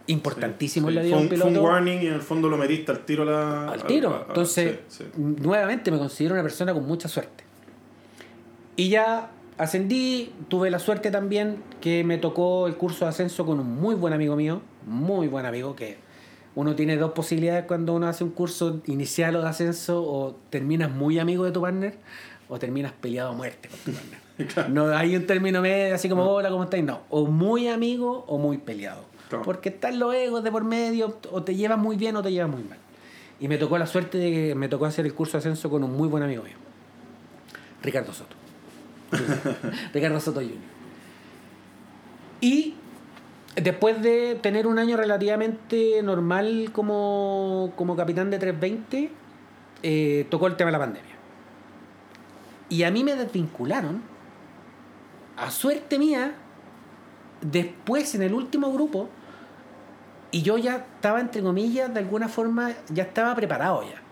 Importantísimo Sí, en la sí. vida Fue de un un, fue un piloto warning y en el fondo lo metiste al tiro la. al tiro. a- a- Entonces, sí, sí. nuevamente me considero una persona con mucha suerte. Y ya ascendí, tuve la suerte también que me tocó el curso de ascenso con un muy buen amigo mío, muy buen amigo, que uno tiene dos posibilidades cuando uno hace un curso inicial o de ascenso, o terminas muy amigo de tu partner, o terminas peleado a muerte con tu partner. No hay un término medio, así como, hola, ¿cómo estáis? No, o muy amigo o muy peleado. Porque están los egos de por medio, o te llevas muy bien o te llevas muy mal. Y me tocó la suerte de que me tocó hacer el curso de ascenso con un muy buen amigo mío, Ricardo Soto. Ricardo Soto Jr. Y después de tener un año relativamente normal como, como capitán de 320, eh, tocó el tema de la pandemia. Y a mí me desvincularon, a suerte mía, después en el último grupo, y yo ya estaba, entre comillas, de alguna forma, ya estaba preparado ya.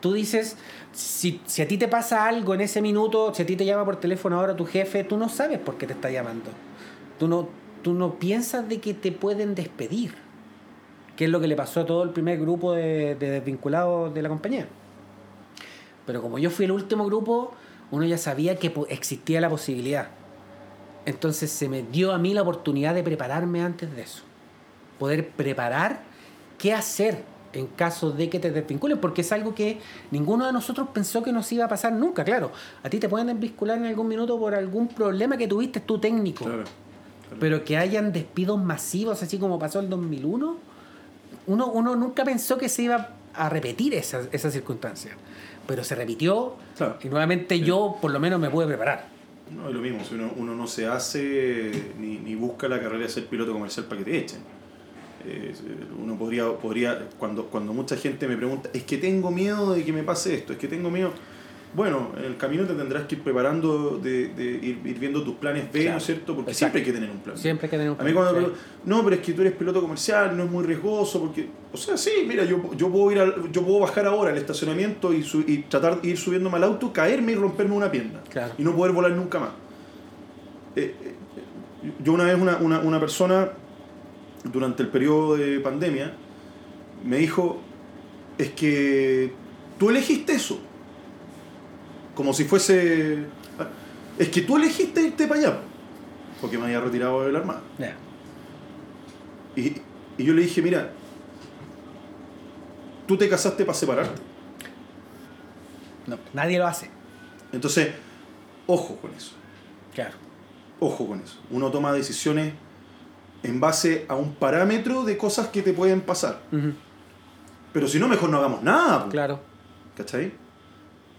Tú dices, si, si a ti te pasa algo en ese minuto, si a ti te llama por teléfono ahora tu jefe, tú no sabes por qué te está llamando. Tú no, tú no piensas de que te pueden despedir. Que es lo que le pasó a todo el primer grupo de, de desvinculados de la compañía. Pero como yo fui el último grupo, uno ya sabía que existía la posibilidad. Entonces se me dio a mí la oportunidad de prepararme antes de eso. Poder preparar qué hacer en caso de que te desvinculen, porque es algo que ninguno de nosotros pensó que nos iba a pasar nunca, claro. A ti te pueden desvincular en algún minuto por algún problema que tuviste tú técnico. Claro. Pero que hayan despidos masivos, así como pasó el 2001, uno, uno nunca pensó que se iba a repetir esa, esa circunstancia. Pero se repitió Claro. y nuevamente yo por lo menos me pude preparar. No, es lo mismo, si uno, uno no se hace ni, ni busca la carrera de ser piloto comercial para que te echen. Eh, uno podría, podría cuando, cuando mucha gente me pregunta, es que tengo miedo de que me pase esto, es que tengo miedo. Bueno, en el camino te tendrás que ir preparando, de, de ir, ir viendo tus planes B, ¿no es cierto? Porque Exacto. siempre hay que tener un plan. Siempre hay que tener un A mí plan, cuando me sí. preguntan, no, pero es que tú eres piloto comercial, no es muy riesgoso, porque, o sea, sí, mira, yo, yo, puedo, ir al- yo puedo bajar ahora al estacionamiento y, su- y tratar de ir subiéndome al auto, caerme y romperme una pierna. Claro. Y no poder volar nunca más. Eh, eh, yo una vez una, una, una persona, durante el periodo de pandemia, me dijo, es que tú elegiste eso. Como si fuese... Es que tú elegiste irte para allá. Porque me había retirado de la Armada. Y, y yo le dije, mira, tú te casaste para separarte. No, nadie lo hace. Entonces, ojo con eso. Claro. Ojo con eso. Uno toma decisiones en base a un parámetro de cosas que te pueden pasar. Ujú, Pero si no, mejor no hagamos nada. Claro. ¿Cachai?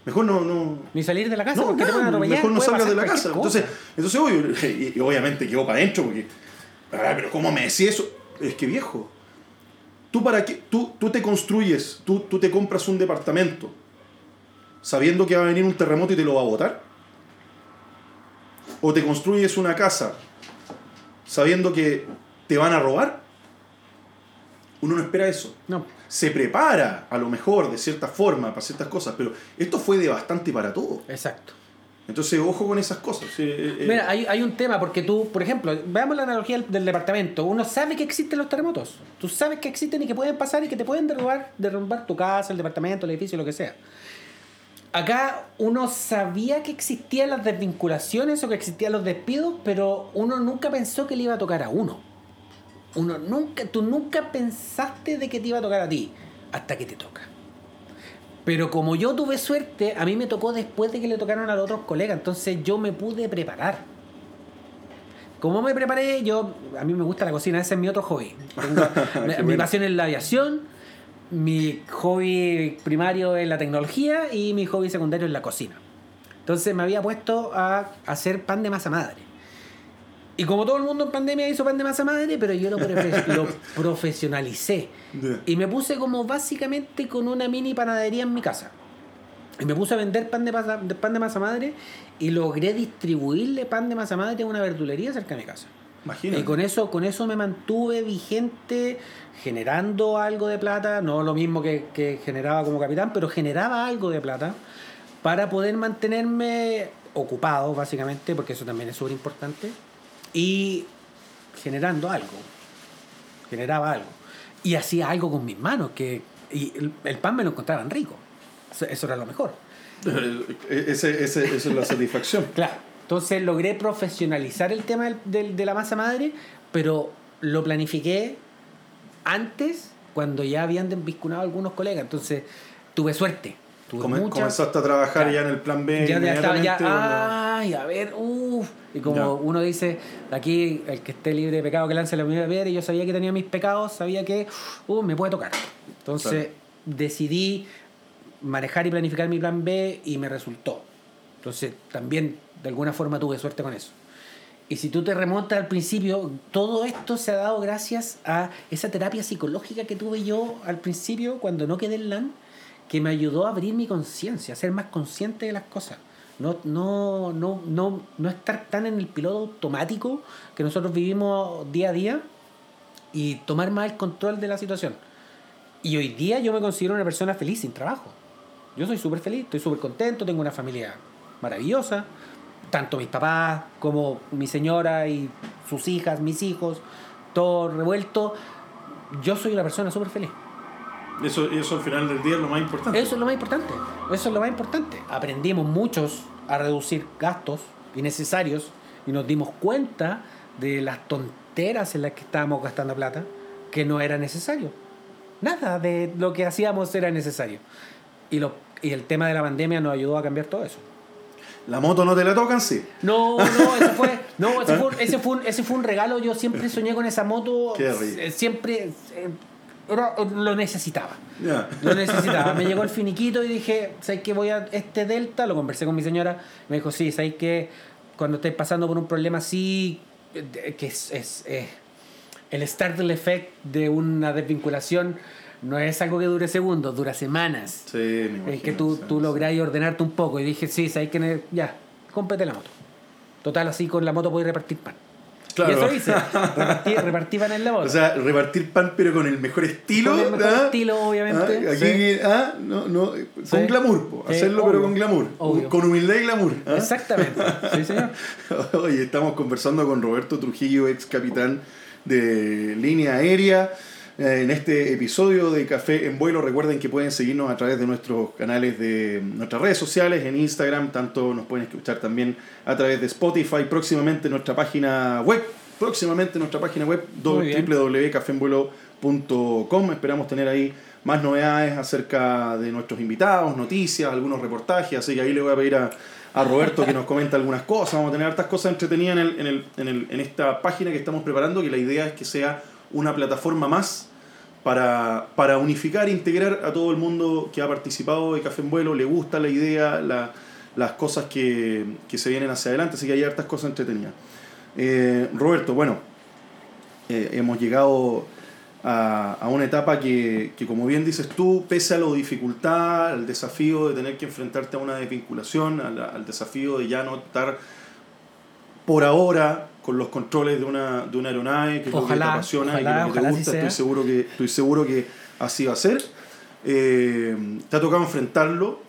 Mejor no... no Ni salir de la casa no, porque te nada, atropellar. mejor no salgas de la casa. Entonces, entonces obvio, y, y obviamente quedó para adentro porque... "Ah, pero ¿cómo me decís eso? Es que viejo, tú para qué, tú, tú te construyes, tú, tú te compras un departamento sabiendo que va a venir un terremoto y te lo va a botar. O te construyes una casa sabiendo que te van a robar. Uno no espera eso No, se prepara a lo mejor de cierta forma para ciertas cosas, pero esto fue devastante para todo. exacto. Entonces, ojo con esas cosas. Eh, eh, Mira, hay, hay un tema porque tú, por ejemplo, veamos la analogía del, del departamento. Uno sabe que existen los terremotos. Tú sabes que existen y que pueden pasar y que te pueden derrumbar, derrumbar tu casa, el departamento, el edificio, lo que sea. Acá uno sabía que existían las desvinculaciones o que existían los despidos, pero uno nunca pensó que le iba a tocar a uno. Uno nunca, tú nunca pensaste de que te iba a tocar a ti hasta que te toca. Pero como yo tuve suerte, a mí me tocó después de que le tocaron a los otros colegas, entonces yo me pude preparar. Como me preparé, yo a mí me gusta la cocina, ese es mi otro hobby. Tengo- mi- Qué mi bueno. pasión es la aviación, mi hobby primario es la tecnología y mi hobby secundario es la cocina. Entonces me había puesto a hacer pan de masa madre. Y como todo el mundo en pandemia hizo pan de masa madre, pero yo lo, profe- lo profesionalicé. Y me puse como básicamente con una mini panadería en mi casa. Y me puse a vender pan de, masa, de pan de masa madre y logré distribuirle pan de masa madre a una verdulería cerca de mi casa. Imagínate. Y con eso, con eso me mantuve vigente, generando algo de plata, no lo mismo que, que generaba como capitán, pero generaba algo de plata para poder mantenerme ocupado, básicamente, porque eso también es súper importante, y generando algo. Generaba algo. Y hacía algo con mis manos, que y el, el pan me lo encontraban rico. Eso, eso era lo mejor. Ese, ese- esa es la satisfacción. Claro. Entonces logré profesionalizar el tema del- del- de la masa madre, pero lo planifiqué antes, cuando ya habían desvinculado algunos colegas. Entonces tuve suerte. Tuve Come- mucha- comenzaste a trabajar Claro. ya en el plan B. ya, ya estaba ya, cuando- ay, a ver, uff. Y como Ya. uno dice, aquí el que esté libre de pecado que lance la primera piedra, y yo sabía que tenía mis pecados, sabía que uh, me puede tocar. Entonces decidí manejar y planificar mi plan B y me resultó. Entonces también de alguna forma tuve suerte con eso. Y si tú te remontas al principio, todo esto se ha dado gracias a esa terapia psicológica que tuve yo al principio cuando no quedé en LAN, que me ayudó a abrir mi conciencia, a ser más consciente de las cosas. No, no, no, no, no estar tan en el piloto automático que nosotros vivimos día a día y tomar más el control de la situación. Y hoy día yo me considero una persona feliz sin trabajo. Yo soy súper feliz, estoy súper contento, tengo una familia maravillosa, tanto mis papás como mi señora y sus hijas, mis hijos, todo revuelto. Yo soy una persona súper feliz. Eso, eso al final del día es lo más importante. Eso es lo más importante. Eso es lo más importante. Aprendimos muchos a reducir gastos innecesarios y nos dimos cuenta de las tonteras en las que estábamos gastando plata que no era necesario. nada de lo que hacíamos era necesario. Y, lo, y el tema de la pandemia nos ayudó a cambiar todo eso. ¿La moto no te la tocan? Sí. No, no, ese fue, no, ese fue, ese fue, un, ese fue un regalo. Yo siempre soñé con esa moto. Qué rico. Eh, Siempre eh, era- lo necesitaba. Ya. Lo necesitaba. Me llegó el finiquito y dije, ¿sabes qué? Voy a este Delta. Lo conversé con mi señora. Me dijo, sí, ¿sabes qué? Cuando estés pasando por un problema así, eh, que es, es, eh, el startle effect de una desvinculación no es algo que dure segundos, dura semanas. Sí, me imagino. Es que tú, sí, tú sí. lográis ordenarte un poco. Y dije, sí, sabes que ya, cómprate la moto. Total, así con la moto podéis repartir pan. Claro. Y eso hice. Repartí, repartí pan en la moto. O sea, repartir pan pero con el mejor estilo. Con el mejor ¿ah? estilo, obviamente, Ah, Aquí, sí. ah, no, no, con Sí. glamour, po. Hacerlo obvio. pero con glamour, Obvio. con humildad y glamour. ¿ah? Exactamente. Sí, señor. Oye, estamos conversando con Roberto Trujillo, ex capitán de línea aérea. Eh, En este episodio de Café en Vuelo, recuerden que pueden seguirnos a través de nuestros canales de nuestras redes sociales, en Instagram, tanto nos pueden escuchar también a través de Spotify, próximamente nuestra página web, próximamente nuestra página web www.cafeenvuelo.com. Esperamos tener ahí más novedades acerca de nuestros invitados, noticias, algunos reportajes, así que ahí le voy a pedir a, a Roberto que nos comente algunas cosas. Vamos a tener hartas cosas entretenidas en, el- en, el- en, el- en esta página que estamos preparando, que la idea es que sea una plataforma más para, para unificar e integrar a todo el mundo que ha participado de Café en Vuelo, le gusta la idea, la- las cosas que, que se vienen hacia adelante, así que hay hartas cosas entretenidas. Eh, Roberto, bueno, eh, hemos llegado a, a una etapa que, que, como bien dices tú, pese a la dificultad, al desafío de tener que enfrentarte a una desvinculación, al desafío de ya no estar por ahora con los controles de una, de una aeronave, que es lo que te Ojalá, apasiona y que ojalá, lo que te ojalá gusta, estoy seguro que, estoy seguro que así va a ser. Eh, te ha tocado enfrentarlo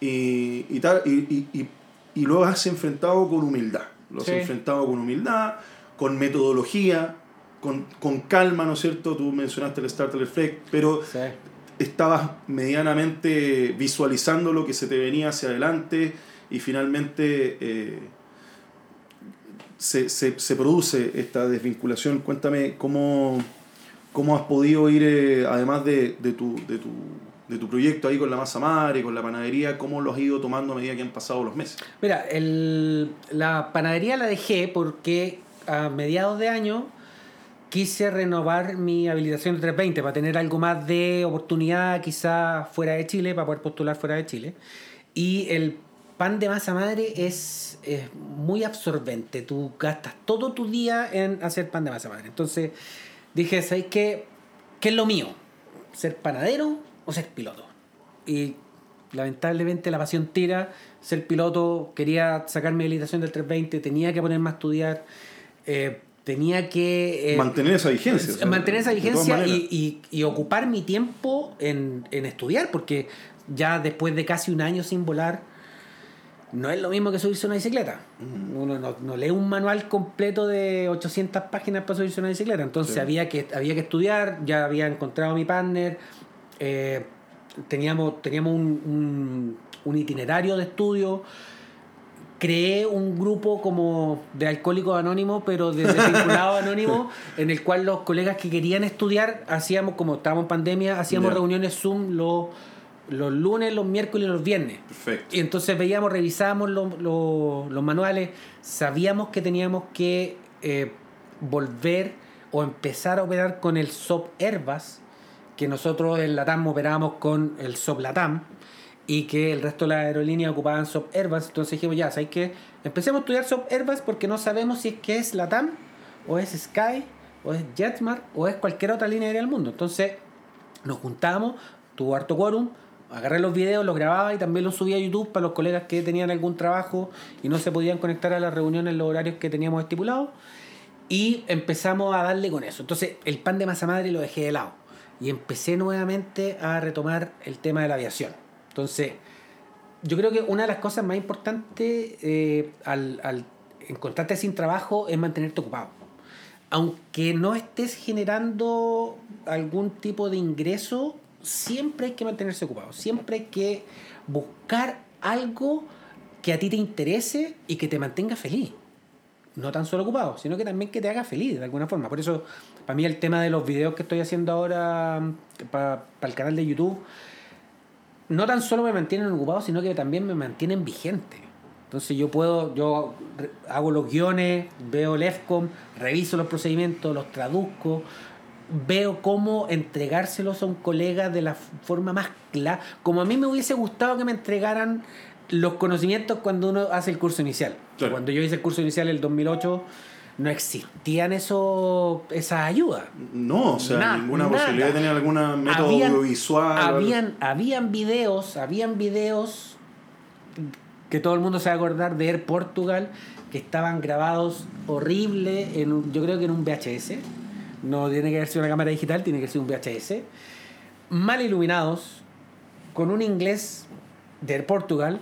y, y, tal, y, y, y- y lo has enfrentado con humildad. Lo has Sí. enfrentado con humildad, con metodología, con, con calma, ¿no es cierto? Tú mencionaste el Starter Effect, pero Sí. estabas medianamente visualizando lo que se te venía hacia adelante y finalmente eh, se, se- se produce esta desvinculación. Cuéntame cómo, cómo has podido ir, eh, además de, de tu, de, tu, de tu proyecto ahí con la masa madre, con la panadería, cómo lo has ido tomando a medida que han pasado los meses. Mira, el, la panadería la dejé porque a mediados de año quise renovar mi habilitación de 320 para tener algo más de oportunidad quizá fuera de Chile, para poder postular fuera de Chile. Y el pan de masa madre es, es muy absorbente. Tú gastas todo tu día en hacer pan de masa madre. Entonces dije, ¿sabes qué? ¿Qué es lo mío? ¿Ser panadero o ser piloto? Y lamentablemente la pasión tira. Ser piloto, quería sacar mi habilitación del 320, tenía que ponerme a estudiar, eh, tenía que... eh, mantener esa vigencia. o sea, mantener esa vigencia y, y- y ocupar mi tiempo en, en estudiar, porque ya después de casi un año sin volar, no es lo mismo que subirse a una bicicleta. Uno no, no lee un manual completo de 800 páginas para subirse a una bicicleta, entonces Sí. había, que, había que estudiar, ya había encontrado a mi partner, eh, teníamos, teníamos un, un- un itinerario de estudio creé un grupo como de alcohólicos anónimos, pero de desvinculados anónimos, en el cual los colegas que querían estudiar hacíamos, como estábamos en pandemia, hacíamos reuniones Zoom los, los lunes, los miércoles y los viernes. Perfecto. Y entonces veíamos, revisábamos los, los- los manuales, sabíamos que teníamos que eh, volver o empezar a operar con el SOP Airbus, que nosotros en Latam operábamos con el SOP Latam y que el resto de las aerolíneas ocupaban SOP Airbus. Entonces dijimos, ya, ¿sabes qué? Empecemos a estudiar SOP Airbus porque no sabemos si es que es Latam o es Sky o es JetSmart o es cualquier otra línea aérea del mundo. Entonces nos juntamos, tuvo harto quórum, agarré los videos, los grababa y también los subía a YouTube para los colegas que tenían algún trabajo y no se podían conectar a las reuniones en los horarios que teníamos estipulados. Y empezamos a darle con eso. Entonces el pan de masa madre lo dejé de lado. Y empecé nuevamente a retomar el tema de la aviación. Entonces, yo creo que una de las cosas más importantes eh, al, al encontrarte sin trabajo es mantenerte ocupado. Aunque no estés generando algún tipo de ingreso, siempre hay que mantenerse ocupado. Siempre hay que buscar algo que a ti te interese y que te mantenga feliz. no tan solo ocupado, sino que también que te haga feliz de alguna forma. Por eso, para mí el tema de los videos que estoy haciendo ahora para, para el canal de YouTube, no tan solo me mantienen ocupado, sino que también me mantienen vigente. Entonces yo puedo, yo hago los guiones, veo el EFCOM, reviso los procedimientos, los traduzco, veo cómo entregárselos a un colega de la forma más clara, como a mí me hubiese gustado que me entregaran los conocimientos cuando uno hace el curso inicial. Claro. Cuando yo hice el curso inicial en el 2008, no existían eso, esas ayudas. No, o sea, Na- ninguna nada. posibilidad de tener algún método Habían- audiovisual. Habían, habían videos, habían videos que todo el mundo se va a acordar de Air Portugal que estaban grabados horrible en un- yo creo que en un VHS. No tiene que haber sido una cámara digital, tiene que ser un VHS. Mal iluminados, con un inglés de Portugal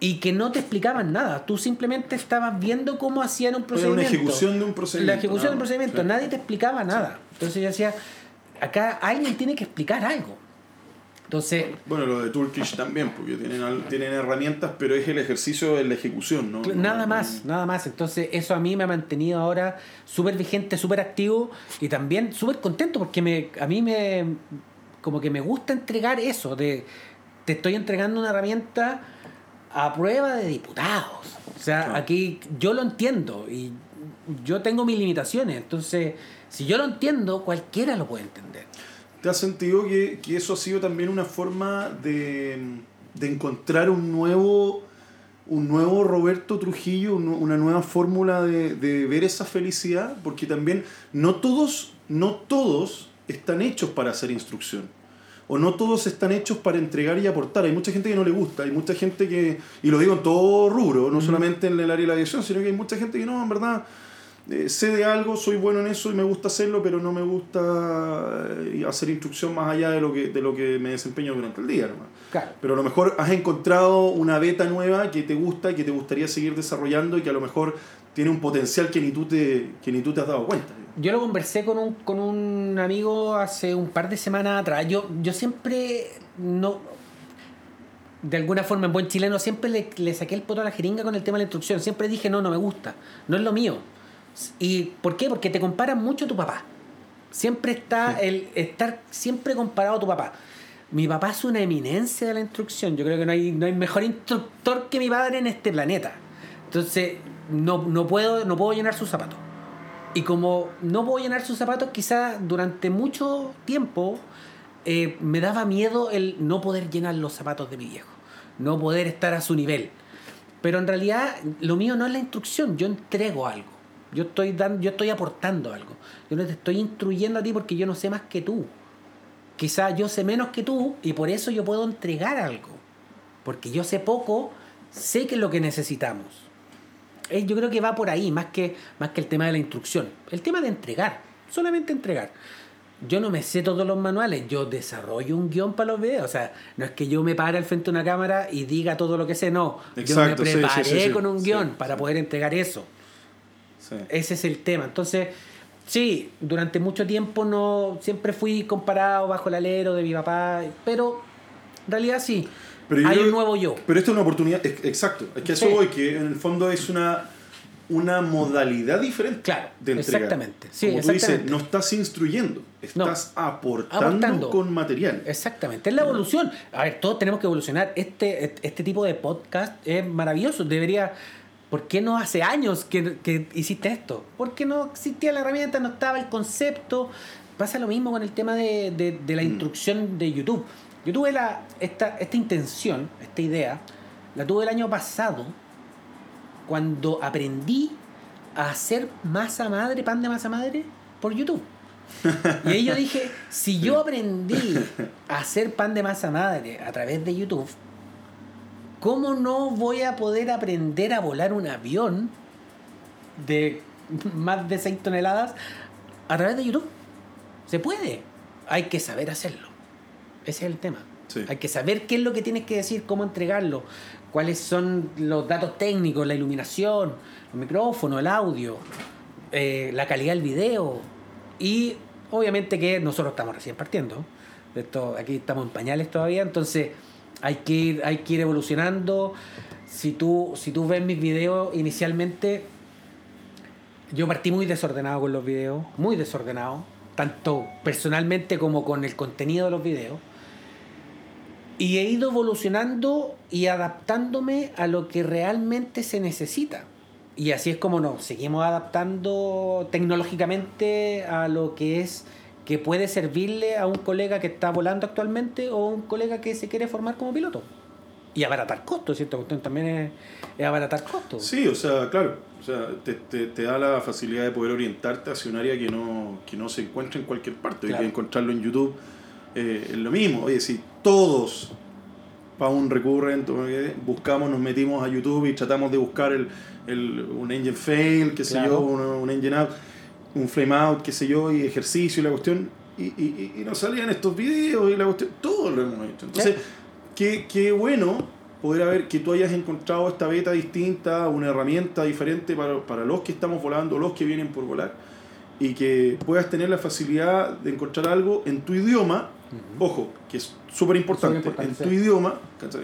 y que no te explicaban nada. Tú simplemente estabas viendo cómo hacían un Era una procedimiento. ejecución de un procedimiento. La ejecución nada del más. procedimiento. Sí. Nadie te explicaba nada. Entonces yo decía, acá alguien tiene que explicar algo. Entonces, Bueno, lo de Turkish también, porque tienen, tienen herramientas, pero es el ejercicio de la ejecución, ¿no? nada más, nada más. Entonces eso a mí me ha mantenido ahora súper vigente, súper activo y también súper contento porque me, a mí me, como que me gusta entregar eso, de te estoy entregando una herramienta a prueba de diputados. O sea, Claro. aquí yo lo entiendo y yo tengo mis limitaciones. Entonces, si yo lo entiendo, cualquiera lo puede entender. ¿Te has sentido que, que eso ha sido también una forma de, de encontrar un nuevo, un nuevo Roberto Trujillo, un una nueva fórmula de, de ver esa felicidad? Porque también no todos, no todos están hechos para hacer instrucción. O no todos están hechos para entregar y aportar. Hay mucha gente que no le gusta, hay mucha gente que, y lo digo en todo rubro, no solamente en el área de la aviación, sino que hay mucha gente que no, en verdad, eh, sé de algo, soy bueno en eso y me gusta hacerlo, pero no me gusta eh, hacer instrucción más allá de lo que, de lo que me desempeño durante el día. nomás. Claro. Pero a lo mejor has encontrado una beta nueva que te gusta y que te gustaría seguir desarrollando y que a lo mejor tiene un potencial que ni tú te, que ni tú te has dado cuenta. Yo lo conversé con un, con un amigo hace un par de semanas atrás. Yo, yo siempre no. De alguna forma, en buen chileno, siempre le, le saqué el poto a la jeringa con el tema de la instrucción. Siempre dije, no, no me gusta. No es lo mío. ¿Y por qué? Porque te comparan mucho a tu papá. Siempre está el estar siempre comparado a tu papá. Mi papá es una eminencia de la instrucción. Yo creo que no hay, no hay mejor instructor que mi padre en este planeta. Entonces, no, no, puedo, no puedo llenar sus zapatos. Y como no puedo llenar sus zapatos, quizás durante mucho tiempo eh, me daba miedo el no poder llenar los zapatos de mi viejo, no poder estar a su nivel. Pero en realidad lo mío no es la instrucción, yo entrego algo, yo estoy, dando, yo estoy aportando algo, yo no te estoy instruyendo a ti porque yo no sé más que tú. Quizás yo sé menos que tú y por eso yo puedo entregar algo, porque yo sé poco, sé que es lo que necesitamos. Eh, Yo creo que va por ahí, más que, más que el tema de la instrucción. El tema de entregar, solamente entregar. Yo no me sé todos los manuales, yo desarrollo un guion para los videos. O sea, no es que yo me pare al frente de una cámara y diga todo lo que sé, no. Exacto, yo me preparé sí, sí. con un guion para poder entregar eso. Sí. Ese es el tema. Entonces, sí, durante mucho tiempo no siempre fui comparado bajo el alero de mi papá, pero en realidad sí. Pero Hay creo- un nuevo yo. Pero esto es una oportunidad, ex- exacto, es que eso voy, que en el fondo es una, una modalidad diferente Claro, de entregar. exactamente. Sí, Como tú dices, no estás instruyendo, estás aportando, Aportando. con material. Exactamente, es la evolución. A ver, todos tenemos que evolucionar. Este, este tipo de podcast es maravilloso. Debería. ¿Por qué no hace años que, que hiciste esto? Porque no existía la herramienta, no estaba el concepto. Pasa lo mismo con el tema de, de- de la Mm. instrucción de YouTube. Yo tuve la, esta, esta intención, esta idea, la tuve el año pasado, cuando aprendí a hacer masa madre, pan de masa madre, por YouTube. Y ahí yo dije, si yo aprendí a hacer pan de masa madre a través de YouTube, ¿cómo no voy a poder aprender a volar un avión de más de 6 toneladas a través de YouTube? Se puede. Hay que saber hacerlo. Ese es el tema. Sí. Hay que saber qué es lo que tienes que decir, cómo entregarlo, cuáles son los datos técnicos, la iluminación, el micrófono, el audio, eh, la calidad del video. Y obviamente que nosotros estamos recién partiendo. Esto, aquí estamos en pañales todavía, entonces hay que ir, hay que ir evolucionando. Si tú, si tú ves mis videos inicialmente, Yo partí muy desordenado con los videos, muy desordenado, tanto personalmente como con el contenido de los videos. Y he ido evolucionando y adaptándome a lo que realmente se necesita. Y así es como nos seguimos adaptando tecnológicamente a lo que es que puede servirle a un colega que está volando actualmente o un colega que se quiere formar como piloto. Y abaratar costos, ¿cierto? También es, es abaratar costos. Sí, o sea, claro, o sea, te, te, te, da la facilidad de poder orientarte hacia un área que no, que no se encuentra en cualquier parte. Claro. Hay que encontrarlo en YouTube. Eh, es lo mismo. Oye, si todos para un recurrent buscamos, nos metimos a YouTube y tratamos de buscar el, el un engine fail, qué sé claro. yo, un, un, engine out, un flame out, qué sé yo, y ejercicio y la cuestión. Y, y, y nos salían estos videos y la cuestión. Todo lo hemos hecho. Entonces, qué, qué bueno poder haber que tú hayas encontrado esta beta distinta, una herramienta diferente para, para los que estamos volando, los que vienen por volar, y que puedas tener la facilidad de encontrar algo en tu idioma, uh -huh. ojo, que es súper importante, en tu sí. idioma, ¿cachai?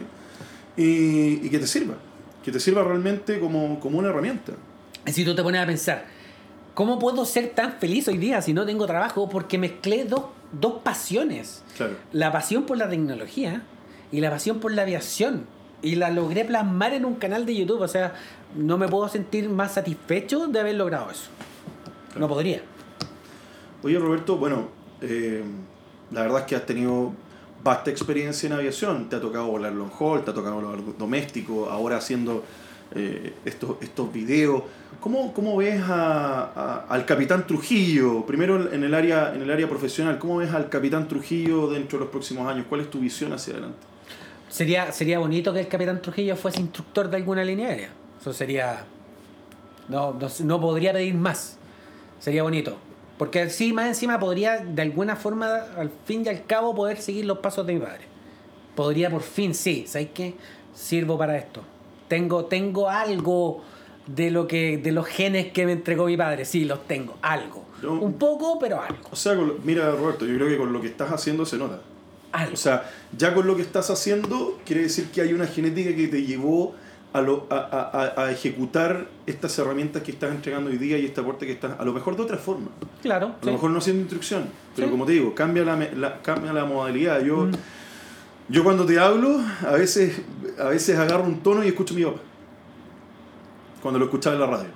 Y, y, que te sirva, que te sirva realmente como, como una herramienta. Si tú te pones a pensar, ¿cómo puedo ser tan feliz hoy día si no tengo trabajo? Porque mezclé dos, dos pasiones. Claro. La pasión por la tecnología y la pasión por la aviación y la logré plasmar en un canal de YouTube. O sea, no me puedo sentir más satisfecho de haber logrado eso. Claro. No podría. Oye, Roberto, bueno, eh, la verdad es que has tenido vasta experiencia en aviación. Te ha tocado volar long haul, te ha tocado volar doméstico, ahora haciendo eh, estos, estos videos. ¿Cómo, cómo ves a, al capitán Trujillo? Primero en el, área, en el área profesional, ¿cómo ves al capitán Trujillo dentro de los próximos años? ¿Cuál es tu visión hacia adelante? Sería, sería bonito que el capitán Trujillo fuese instructor de alguna línea aérea. Eso sería. No, no, no, podría pedir más. Sería bonito. Porque así más encima podría, de alguna forma, al fin y al cabo, poder seguir los pasos de mi padre. Podría por fin, sí, ¿sabes qué? Sirvo para esto. Tengo, tengo algo de lo que de los genes que me entregó mi padre. Sí, los tengo, algo. Yo, Un poco, pero algo. O sea, mira, Roberto, yo creo que con lo que estás haciendo se nota. Algo. O sea, ya con lo que estás haciendo, quiere decir que hay una genética que te llevó a, lo, a, a, a, ejecutar estas herramientas que estás entregando hoy día y este aporte que estás, a lo mejor de otra forma. Claro. A lo mejor no haciendo instrucción, pero sí. como te digo, cambia la, la, cambia la modalidad. Yo, mm. Yo cuando te hablo, a veces, a veces agarro un tono y escucho a mi papá. Cuando lo escuchaba en la radio.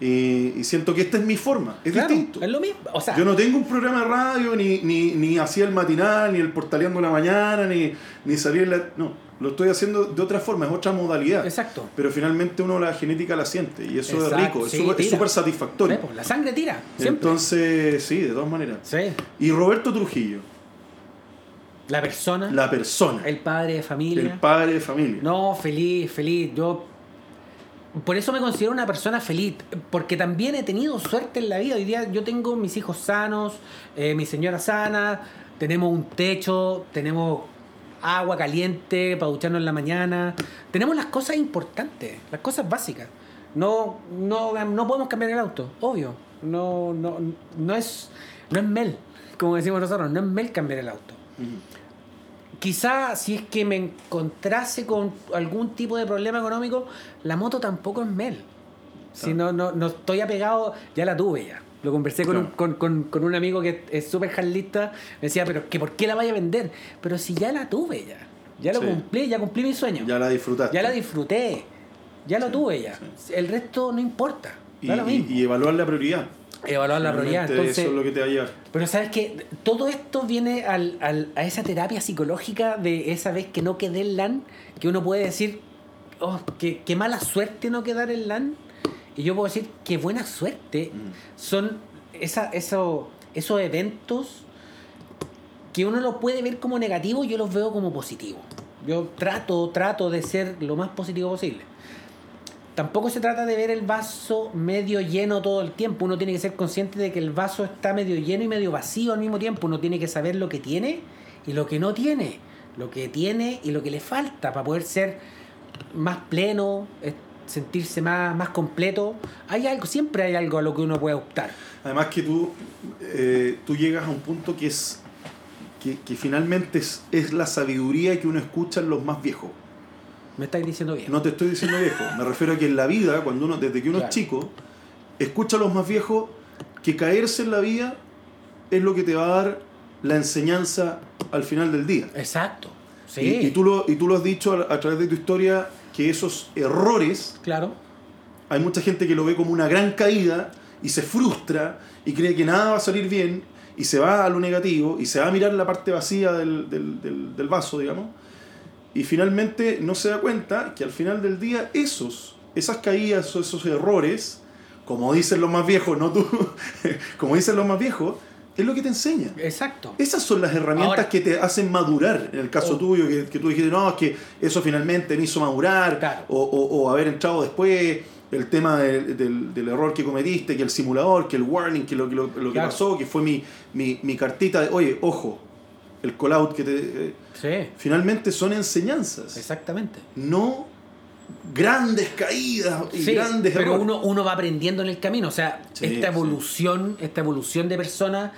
Y, y, siento que esta es mi forma, es claro, distinto. Es lo mismo. O sea, yo no tengo un programa de radio, ni, ni, ni hacía el matinal, ni el portaleando la mañana, ni, ni salir en la. No, lo estoy haciendo de otra forma, es otra modalidad. Exacto. Pero finalmente uno la genética la siente y eso Exacto. es rico, sí, es súper satisfactorio. Pues, la sangre tira. Siempre. Entonces, sí, de todas maneras. Sí. Y Roberto Trujillo. La persona. La persona. El padre de familia. El padre de familia. No, feliz, feliz. Yo por eso me considero una persona feliz, porque también he tenido suerte en la vida. Hoy día yo tengo mis hijos sanos, eh, mi señora sana, tenemos un techo, tenemos agua caliente para ducharnos en la mañana, tenemos las cosas importantes, las cosas básicas. No, no, no podemos cambiar el auto, obvio. No, no, no, es, no es mel, como decimos nosotros, no es mel cambiar el auto. Uh -huh quizá si es que me encontrase con algún tipo de problema económico, la moto tampoco es mel. Si no, no, no estoy apegado, ya la tuve ya. Lo conversé con, claro. un, con, con, con, un amigo que es súper jarlista. Me decía, pero que ¿por qué la vaya a vender? Pero si ya la tuve ya. Ya lo sí. cumplí, ya cumplí mi sueño. Ya la disfrutaste. Ya la disfruté. Ya lo sí, tuve ya. Sí. El resto no importa. Y, y, y evaluar la prioridad evaluar la prioridad. Entonces, eso es lo que te va a llevar. Pero sabes que todo esto viene al, al, a esa terapia psicológica de esa vez que no quedé en LAN, que uno puede decir, oh, qué, qué mala suerte no quedar en LAN. Y yo puedo decir, qué buena suerte mm. son esa, eso, esos eventos que uno lo puede ver como negativo, yo los veo como positivo. Yo trato, trato de ser lo más positivo posible tampoco se trata de ver el vaso medio lleno todo el tiempo. Uno tiene que ser consciente de que el vaso está medio lleno y medio vacío al mismo tiempo. Uno tiene que saber lo que tiene y lo que no tiene. Lo que tiene y lo que le falta para poder ser más pleno, sentirse más, más completo. Hay algo, siempre hay algo a lo que uno puede optar. Además que tú, eh, tú llegas a un punto que es que, que finalmente es, es la sabiduría que uno escucha en los más viejos. Me estáis diciendo viejo. No te estoy diciendo viejo. Me refiero a que en la vida, cuando uno, desde que uno claro. es chico, escucha a los más viejos que caerse en la vida es lo que te va a dar la enseñanza al final del día. Exacto. Sí. Y, y tú, lo, y tú lo has dicho a, a través de tu historia, que esos errores, Claro. hay mucha gente que lo ve como una gran caída y se frustra y cree que nada va a salir bien y se va a lo negativo y se va a mirar la parte vacía del, del- del- del vaso, digamos. Y finalmente no se da cuenta que al final del día esos, esas caídas o esos errores, como dicen los más viejos, no tú, como dicen los más viejos, es lo que te enseñan. Exacto. Esas son las herramientas Ahora- que te hacen madurar. En el caso Oh. tuyo, que, que tú dijiste, no, es que eso finalmente me hizo madurar, Claro. o, o- o haber entrado después, el tema del, del- del error que cometiste, que el simulador, que el warning, que lo, que lo, lo que pasó, que fue mi, mi, mi cartita de, oye, ojo, el call out que te... eh, Sí. finalmente son enseñanzas, Exactamente. no grandes caídas y Sí, grandes pero errores. uno, uno va aprendiendo en el camino. O sea, Sí, esta sí. evolución, esta evolución de persona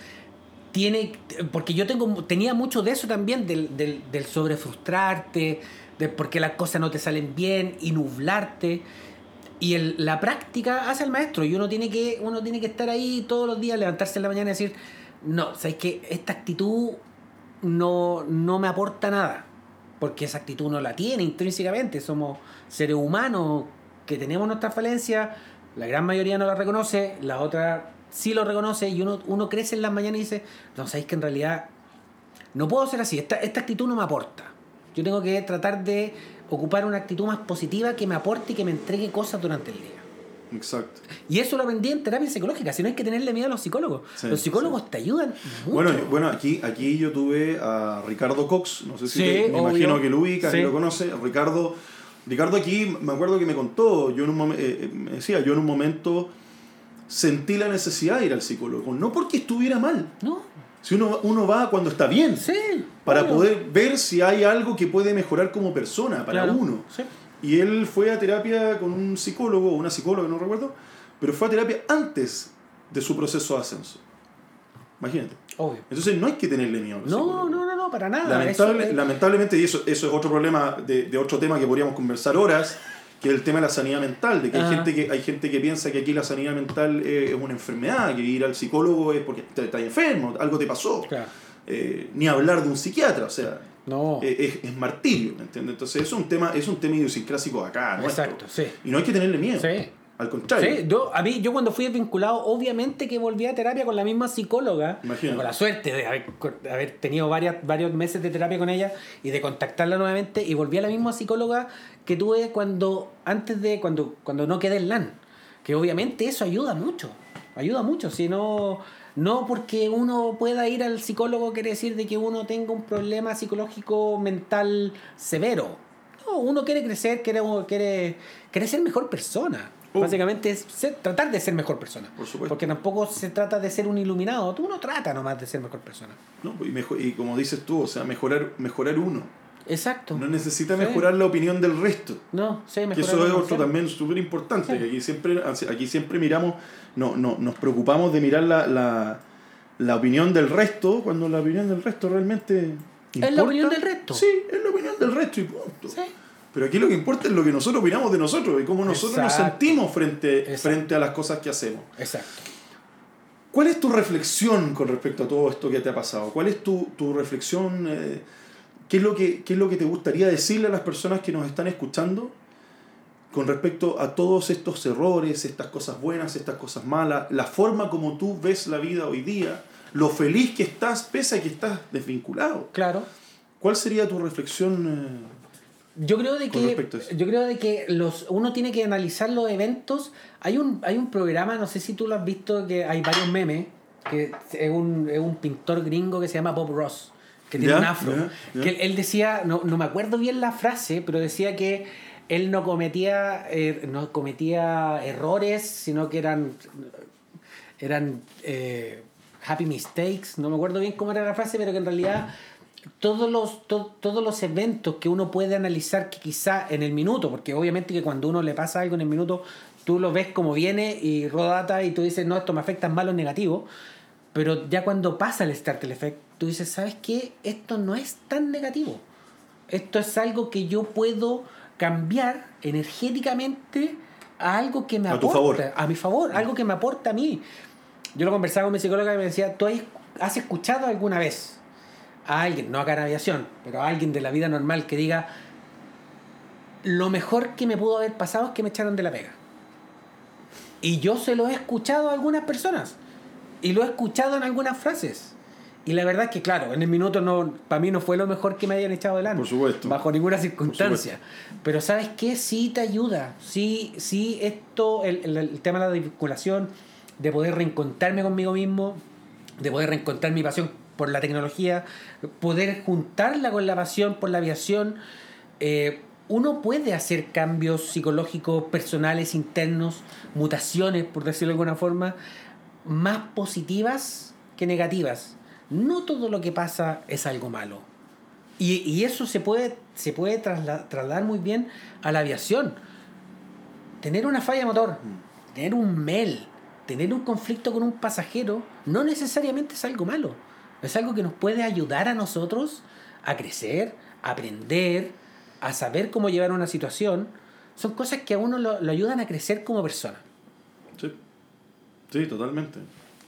tiene. Porque yo tengo, tenía mucho de eso también, del, del, del sobrefrustrarte, de por qué las cosas no te salen bien y nublarte. Y el- la práctica hace al maestro. Y uno tiene que, uno tiene que estar ahí todos los días, levantarse en la mañana y decir, no, sabes que esta actitud no, no me aporta nada. Porque esa actitud no la tiene intrínsecamente. Somos seres humanos que tenemos nuestras falencias. La gran mayoría no la reconoce, la otra sí lo reconoce. Y uno, uno crece en las mañanas y dice, no, sabéis que en realidad no puedo ser así. Esta, esta actitud no me aporta. Yo tengo que tratar de ocupar una actitud más positiva que me aporte y que me entregue cosas durante el día. Exacto. Y eso lo aprendí en terapia psicológica. Si no hay que tenerle miedo a los psicólogos. Sí, los psicólogos te ayudan mucho. Bueno, yo- bueno aquí, aquí yo tuve a Ricardo Cox, no sé si Sí, te- me imagino que lo ubica, Sí. que lo conoce. Ricardo, Ricardo aquí, me acuerdo que me contó, yo en un momen- eh, eh, me decía, yo en un momento sentí la necesidad de ir al psicólogo, no porque estuviera mal, ¿No? si uno, uno va cuando está bien, Sí. para obvio. poder ver si hay algo que puede mejorar como persona, para Claro, uno. sí. Y él fue a terapia con un psicólogo, o una psicóloga, no recuerdo, pero fue a terapia antes de su proceso de ascenso. Imagínate. Obvio. Entonces no hay que tenerle miedo. No, psicólogo. no, no, no, para nada. Lamentable- Eso Lamentablemente, y eso, eso es otro problema de, de otro tema que podríamos conversar horas, que es el tema de la sanidad mental, de que hay gente que hay gente que piensa que aquí la sanidad mental eh, es una enfermedad, que ir al psicólogo es porque te- estás enfermo, algo te pasó. Claro. Eh, ni hablar de un psiquiatra, o sea, No. eh, es, es martirio, ¿me entiendes? Entonces es un tema, es un tema idiosincrásico acá, nuestro. Exacto, sí. Y no hay que tenerle miedo. Sí. Al contrario. Sí, yo, a mí, yo cuando fui vinculado, obviamente que volví a terapia con la misma psicóloga. Imagínate. Con la suerte de haber, haber tenido varias, varios meses de terapia con ella y de contactarla nuevamente. Y volví a la misma psicóloga que tuve cuando, antes de, cuando, cuando no quedé en LAN. Que obviamente eso ayuda mucho. Ayuda mucho. Si no, no porque uno pueda ir al psicólogo quiere decir de que uno tenga un problema psicológico mental severo. No, uno quiere crecer, quiere, quiere, quiere ser mejor persona. Oh. Básicamente es ser- tratar de ser mejor persona. Por supuesto. Porque tampoco se trata de ser un iluminado. Tú no trata nomás de ser mejor persona. ¿no? Y, mejo- y como dices tú, o sea, mejorar, mejorar uno. Exacto. No necesita Sí. mejorar la opinión del resto. No, sí, Que mejorar eso la es otro también súper importante, Sí. que aquí siempre, aquí siempre miramos, no, no, nos preocupamos de mirar la, la, la opinión del resto, cuando la opinión del resto realmente... Es la opinión del resto. Sí, es la opinión del resto y punto. Sí. Pero aquí lo que importa es lo que nosotros opinamos de nosotros y cómo nosotros nos sentimos frente, Exacto. frente a las cosas que hacemos. Exacto. ¿Cuál es tu reflexión con respecto a todo esto que te ha pasado? ¿Cuál es tu, tu reflexión? eh, ¿qué, es lo que, ¿Qué es lo que te gustaría decirle a las personas que nos están escuchando con respecto a todos estos errores, estas cosas buenas, estas cosas malas, la forma como tú ves la vida hoy día, lo feliz que estás pese a que estás desvinculado? Claro. ¿Cuál sería tu reflexión? Yo creo de que yo creo de que los uno tiene que analizar los eventos. Hay un hay un programa, no sé si tú lo has visto que hay varios memes que es un, es un pintor gringo que se llama Bob Ross, que tiene Ya, un afro. ya, ya. Que él, él decía, no, no me acuerdo bien la frase, pero decía que él no cometía eh, no cometía errores, sino que eran eran eh, happy mistakes, no me acuerdo bien cómo era la frase, pero que en realidad todos los, to- todos los eventos que uno puede analizar que quizá en el minuto, porque obviamente que cuando uno le pasa algo en el minuto, tú lo ves como viene y rodata y tú dices, no, esto me afecta en malo o negativo, pero ya cuando pasa el startle effect, tú dices, ¿sabes qué? Esto no es tan negativo. Esto es algo que yo puedo cambiar energéticamente a algo que me A aporta, favor. a mi favor, algo que me aporta a mí. Yo lo conversaba con mi psicóloga y me decía, ¿tú has- has escuchado alguna vez a alguien, no acá en aviación, pero a alguien de la vida normal que diga, lo mejor que me pudo haber pasado es que me echaron de la pega? Y yo se lo he escuchado a algunas personas. Y lo he escuchado en algunas frases. Y la verdad es que, claro, en el minuto no, para mí no fue lo mejor que me hayan echado delante. Por supuesto. Bajo ninguna circunstancia. Pero ¿sabes qué? Sí te ayuda. Sí, sí esto, el, el- el tema de la vinculación, de poder reencontrarme conmigo mismo, de poder reencontrar mi pasión por la tecnología, poder juntarla con la pasión por la aviación. eh, uno puede hacer cambios psicológicos, personales, internos, mutaciones, por decirlo de alguna forma, más positivas que negativas. No todo lo que pasa es algo malo. Y, y eso se puede, se puede trasla- trasladar muy bien a la aviación. Tener una falla de motor, tener un MEL, tener un conflicto con un pasajero, no necesariamente es algo malo. Es algo que nos puede ayudar a nosotros a crecer, a aprender, a saber cómo llevar una situación. Son cosas que a uno lo, lo ayudan a crecer como persona. Sí. Sí, totalmente.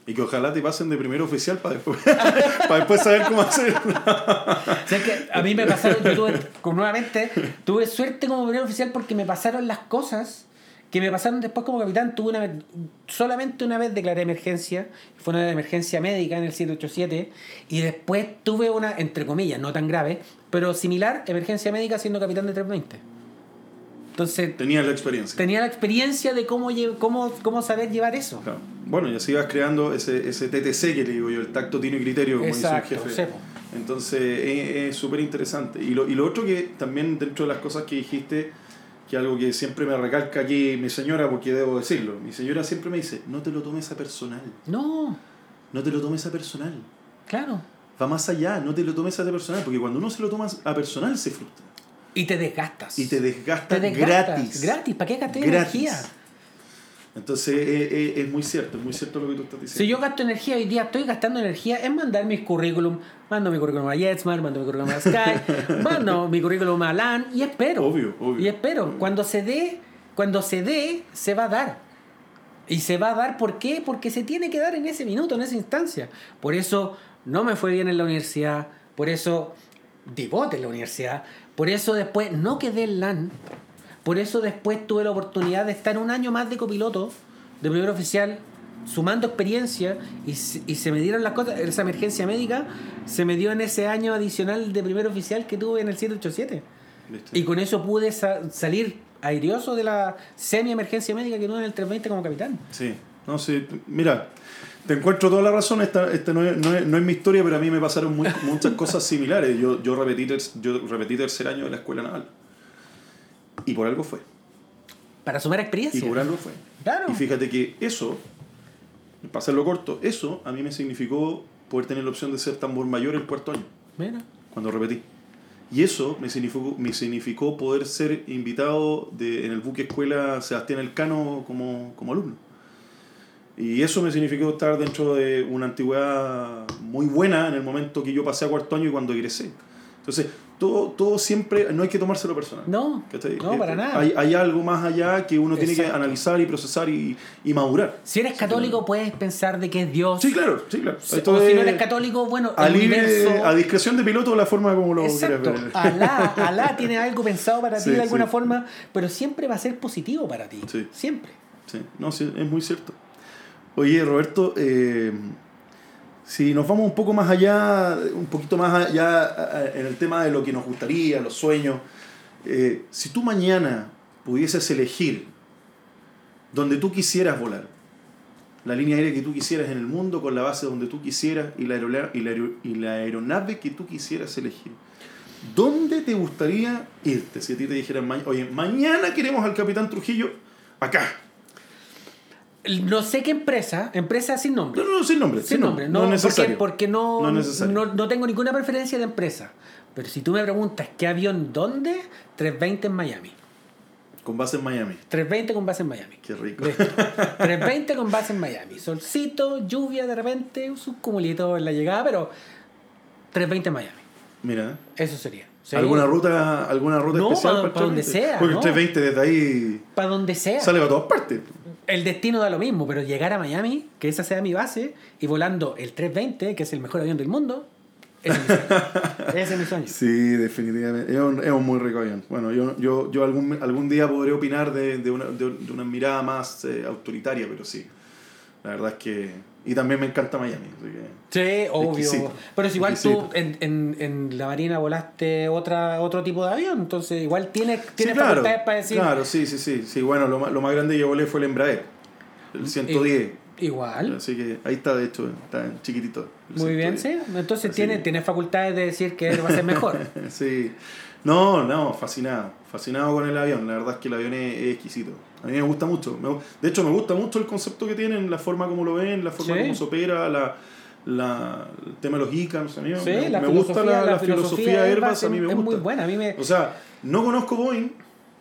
Y que ojalá te pasen de primer oficial para después, para después saber cómo hacer. O sea, que a mí me pasaron, yo tuve, nuevamente, tuve suerte como primer oficial porque me pasaron las cosas que me pasaron después como capitán. Tuve una solamente una vez declaré emergencia, fue una emergencia médica en el 787, y después tuve una, entre comillas, no tan grave, pero similar, emergencia médica siendo capitán de 320. Entonces, Tenías la experiencia. tenía la experiencia de cómo, cómo, cómo saber llevar eso. Claro. Bueno, y así vas creando ese, ese TTC que le digo yo, el tacto, tino y criterio, como Exacto, dice el jefe. sepo. Entonces es- es súper interesante. Y lo, y lo otro que también dentro de las cosas que dijiste, que algo que siempre me recalca aquí mi señora, porque debo decirlo, mi señora siempre me dice, no te lo tomes a personal, No, no te lo tomes a personal. claro. Va más allá, no te lo tomes a personal, porque cuando uno se lo toma a personal se frustra. Y te desgastas. Y te desgasta, Te desgastas. gratis. Gratis, ¿para qué gasté energía? Entonces es, es- es muy cierto, es muy cierto lo que tú estás diciendo. Si yo gasto energía hoy día, estoy gastando energía en mandar mis currículum. Mando mi currículum a Jetsmart, mando mi currículum a Sky, mando mi currículum a LAN y espero. Obvio, obvio. Y espero. Obvio. Cuando se dé, cuando se dé, se va a dar. Y se va a dar, ¿por qué? Porque se tiene que dar en ese minuto, en esa instancia. Por eso no me fue bien en la universidad, por eso di bote en la universidad, por eso después no quedé en LAN, por eso después tuve la oportunidad de estar un año más de copiloto, de primer oficial, sumando experiencia y, se- y se me dieron las cosas, esa emergencia médica se me dio en ese año adicional de primer oficial que tuve en el 787. ¿Viste? Y con eso pude sa- salir airioso de la semi-emergencia médica que tuve en el 320 como capitán. Sí, no sé, mira, te encuentro toda la razón, esta, esta no, es, no, es, no es mi historia, pero a mí me pasaron muy- muchas cosas similares. Yo, yo, repetí ter- yo repetí tercer año de la escuela naval. Y por algo fue. Para sumar Y experiencia. por algo fue. Claro. Y fíjate que eso, para hacerlo corto, eso a mí me significó poder tener la opción de ser tambor mayor el cuarto año, Mira. cuando repetí. Y eso me significó, me significó poder ser invitado de, en el buque escuela Sebastián Elcano como, como alumno. Y eso me significó estar dentro de una antigüedad muy buena en el momento que yo pasé a cuarto año y cuando egresé. Entonces, todo, todo siempre, no hay que tomárselo personal. No, no, Eh, para nada. Hay, hay algo más allá que uno tiene que Exacto. analizar y procesar y, y madurar. Si eres católico, puedes pensar de que es Dios. Sí, claro, sí, claro. Esto o si no eres católico, bueno, a, el libre- universo. a discreción de piloto la forma como lo Exacto. quieras ver. Alá, Alá tiene algo pensado para Sí, ti de alguna sí. forma, pero siempre va a ser positivo para ti. Sí. Siempre. Sí, no, sí, es muy cierto. Oye, Roberto, eh, si nos vamos un poco más allá, un poquito más allá en el tema de lo que nos gustaría, los sueños, eh, si tú mañana pudieses elegir donde tú quisieras volar, la línea aérea que tú quisieras en el mundo, con la base donde tú quisieras y la, y la, aeronave que tú quisieras elegir, ¿dónde te gustaría irte? Si a ti te dijeran, oye, mañana queremos al capitán Trujillo acá. No sé qué empresa, empresa sin nombre. No, no, sin nombre. sin no, nombre, no no, es necesario. porque, porque no, No no, tengo ninguna preferencia de empresa. Pero si tú me preguntas qué avión, ¿dónde? 320 en Miami. Con base en Miami. 320 con base en Miami. Qué rico. Listo. 320 con base en Miami. Solcito, lluvia de repente, un subcumulito en la llegada, pero 320 en Miami. Mira, Eso sería. Sí. ¿Alguna ruta, alguna ruta No, especial pa- el pa' donde 320? sea, Porque ¿no? el 320 desde ahí Para donde sea. sale para todas partes. El destino da lo mismo, pero llegar a Miami, que esa sea mi base, y volando el 320, que es el mejor avión del mundo, ese es mi sueño. ese es mi sueño. Sí, definitivamente. Es un, es un muy rico avión. Bueno, yo, yo, yo algún, algún día podré opinar de, de, una, de, de una mirada más eh, autoritaria, pero sí. La verdad es que... Y también me encanta Miami. así que- Sí, obvio. Exquisito. Pero es igual Exquisito. tú en, en, en la Marina volaste otra, otro tipo de avión, entonces igual tienes, Sí, tienes claro, facultades para decir. Claro, sí, sí, sí. sí bueno, lo, más- lo más grande que volé fue el Embraer. El 110. Igual. Así que ahí está, de hecho, está chiquitito. Muy bien, 110. sí. Entonces Así que- tienes facultades de decir que va a ser mejor. Sí. No, no, fascinado. Fascinado con el avión. La verdad es que el avión es, es exquisito. A mí me gusta mucho. De hecho, me gusta mucho el concepto que tienen, la forma como lo ven, la forma Sí. como se opera, la, la, el tema de los ICANS. A mí Sí, me, la me gusta la, filosofía Airbus, a mí me es gusta. muy buena. A mí me, O sea, no conozco Boeing,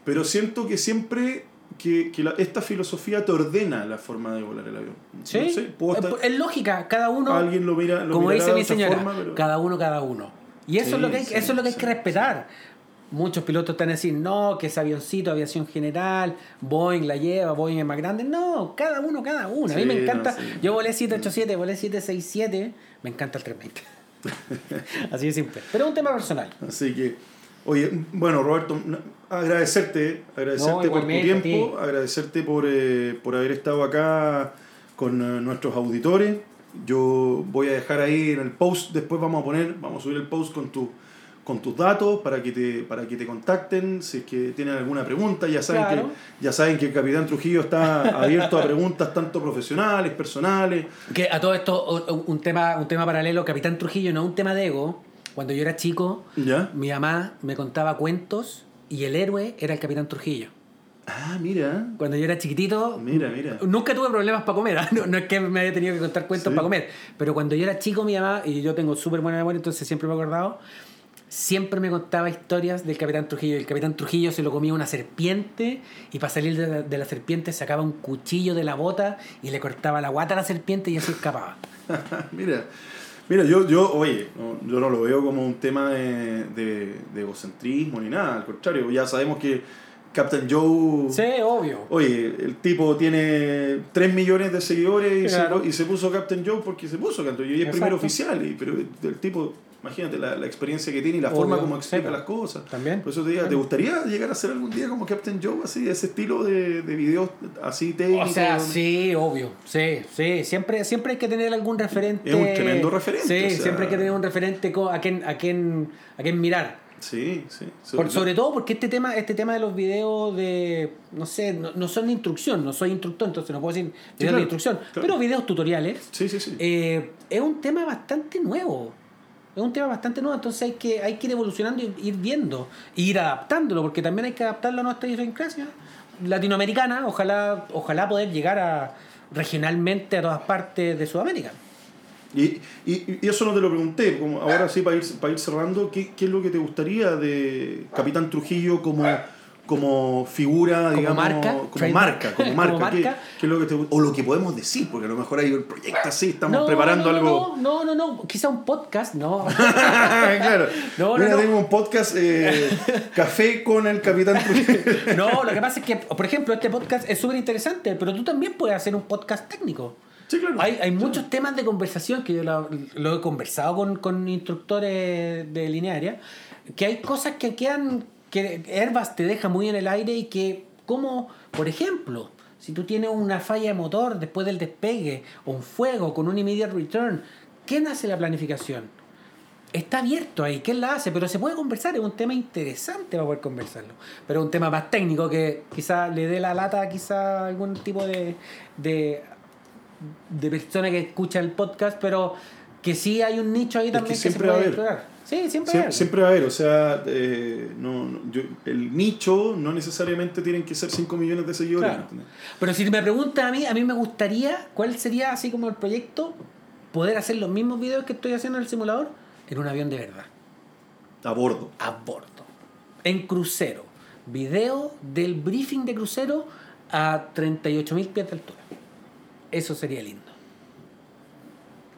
pero siento que siempre que, que la- esta filosofía te ordena la forma de volar el avión. Sí, No sé, es, estar- es lógica, cada uno, alguien lo mira, lo como dice mi señora, forma, pero- cada uno, cada uno. Y eso Sí, es lo que hay, sí, eso es lo que hay que respetar. Muchos pilotos están a decir, no, que es avioncito, aviación general, Boeing la lleva, Boeing es más grande. No, cada uno, cada uno. a mí me no, encanta. sí. Yo volé 787, volé 767, me encanta el 320. Así de simple. Pero es un tema personal. Así que, oye, bueno, Roberto, agradecerte, agradecerte No, por tu tiempo, agradecerte por, eh, por haber estado acá con eh, nuestros auditores. Yo voy a dejar ahí en el post, después vamos a poner, vamos a subir el post con tu con tus datos para que te para que te contacten si es que tienen alguna pregunta ya saben Claro. que ya saben que el capitán Trujillo está abierto a preguntas tanto profesionales personales Que a todo esto, un tema, un tema paralelo, Capitán Trujillo, no un tema de ego. Cuando yo era chico, ya mi mamá me contaba cuentos y el héroe era el Capitán Trujillo. ah mira Cuando yo era chiquitito, mira mira nunca tuve problemas para comer. ¿ah? No, no es que me haya tenido que contar cuentos Sí. para comer. Pero cuando yo era chico, mi mamá, y yo tengo súper buena memoria, entonces siempre me he acordado, siempre me contaba historias del Capitán Trujillo. El Capitán Trujillo se lo comía una serpiente y para salir de la, de la serpiente sacaba un cuchillo de la bota y le cortaba la guata a la serpiente y así escapaba. mira, mira, yo, yo oye, no, yo no lo veo como un tema de, de, de egocentrismo ni nada, al contrario, ya sabemos que Captain Joe, Sí, obvio. oye, el tipo tiene 3 millones de seguidores y, Claro. se, y se puso Captain Joe porque se puso Captain Joe y es Exacto. primer oficial, y, pero el tipo, imagínate la, la experiencia que tiene y la Obvio, forma como explica sí. las cosas. También. Por eso te digo, ¿te gustaría llegar a ser algún día como Captain Joe, así, ese estilo de, de videos así técnicos? O sea, sí, obvio. Sí, sí. Siempre, siempre hay que tener algún referente. Es un tremendo referente, Sí, o sea- siempre hay que tener un referente a quien, a quien, a quien mirar. Sí, sí. Por- sobre todo porque este tema, este tema de los videos de, no sé, no, no son de instrucción, no soy instructor, entonces no puedo decir videos claro, de instrucción, claro. pero videos tutoriales, Sí, sí, sí. eh, es un tema bastante nuevo. Es un tema bastante nuevo, entonces hay que, hay que ir evolucionando y ir viendo, e ir adaptándolo, porque también hay que adaptarlo a nuestra idiosincrasia latinoamericana, ojalá, ojalá poder llegar a regionalmente a todas partes de Sudamérica. Y, y, y eso no te lo pregunté, como ahora sí para ir, para ir cerrando, ¿qué, ¿qué es lo que te gustaría de Capitán Trujillo como, como figura, Como digamos, marca, como trademark. marca, como Como marca, ¿qué- marca. qué es lo que te, o lo que podemos decir, porque a lo mejor hay un proyecto así, estamos No, preparando no, algo. No, no, no, no, quizá un podcast, no. claro. No, no, Mira, no. tengo un podcast eh, Café con el Capitán. No, lo que pasa es que, por ejemplo, este podcast es súper interesante, pero tú también puedes hacer un podcast técnico. Sí, claro. Hay, hay muchos temas de conversación que yo lo, lo he conversado con, con instructores de línea aérea, que hay cosas que quedan, que Airbus te deja muy en el aire y que, como, por ejemplo, si tú tienes una falla de motor después del despegue o un fuego con un immediate return, ¿quién hace la planificación? Está abierto ahí, ¿quién la hace? Pero se puede conversar, es un tema interesante para poder conversarlo. Pero es un tema más técnico que quizá le dé la lata quizá a algún tipo de, de, de persona que escucha el podcast, pero que sí hay un nicho ahí que también que, se siempre va a puede haber. explorar. Sí, siempre, Sie- hay algo. Siempre va a haber, o sea, eh, no, no, yo- el nicho no necesariamente tienen que ser 5 millones de seguidores. Claro. Pero si me preguntan a mí, a mí me gustaría, ¿cuál sería así como el proyecto? Poder hacer los mismos videos que estoy haciendo en el simulador en un avión de verdad. A bordo. a bordo. En crucero. Video del briefing de crucero a 38.000 pies de altura. Eso sería lindo.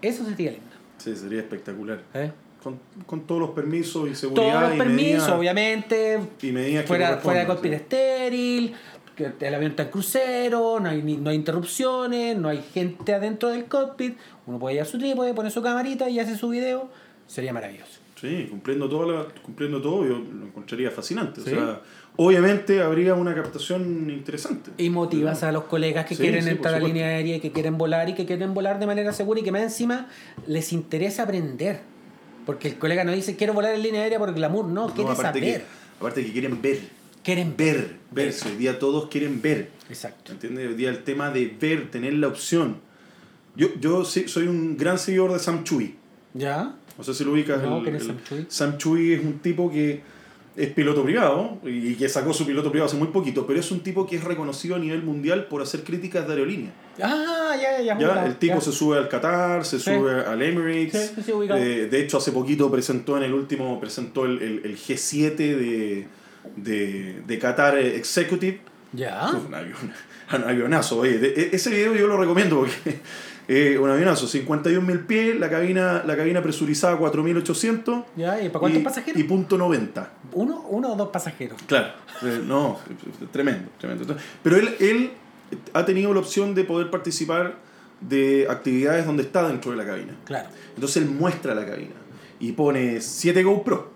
Eso sería lindo. Sí, sería espectacular. ¿eh? Con, con todos los permisos y seguridad. Todos los y permisos, medidas- obviamente. y medidas que fuera, fuera de cockpit sí. estéril, que el avión está en crucero, no hay, no hay interrupciones, no hay gente adentro del cockpit. Uno puede llevar su trípode, pone su camarita y hace su video. Sería maravilloso. Sí, cumpliendo todo, la- cumpliendo todo yo lo encontraría fascinante. Sí. O sea, obviamente habría una captación interesante. Y motivas a los colegas que Sí, quieren sí, entrar a la línea aérea y que quieren volar y que quieren volar de manera segura y que más encima les interesa aprender. Porque el colega no dice quiero volar en línea aérea por glamour, no, No, quiere aparte, saber. que, aparte que quieren ver, Quieren ver. ver, verse. Hoy día todos quieren ver. Exacto. ¿Entiendes? Hoy día el tema de ver, tener la opción. Yo, yo sí, soy un gran seguidor de Sam Chui. ¿Ya? No sé si lo ubicas. No, el- ¿quién es el- Sam Chui? Sam Chui es un tipo que es piloto privado y que sacó su piloto privado hace muy poquito, pero es un tipo que es reconocido a nivel mundial por hacer críticas de aerolínea. Ah, ya, ya, ya. El tipo ya. se sube al Qatar, se Sí. sube al Emirates. Sí. Eh, de hecho, hace poquito presentó en el último, presentó el, el- el G7 de, de, de Qatar Executive. Ya. Uf, un, avión, un avionazo, oye. De- e- ese video yo lo recomiendo porque eh, un avionazo, 51.000 pies, la cabina, la cabina presurizada 4.800. Ya, ¿y para cuántos y- pasajeros? Y punto 90. ¿Uno, ¿Uno o dos pasajeros? Claro, eh, no, tremendo, tremendo. Pero él, él ha tenido la opción de poder participar de actividades donde está dentro de la cabina. Claro. Entonces él muestra la cabina y pone 7 GoPro.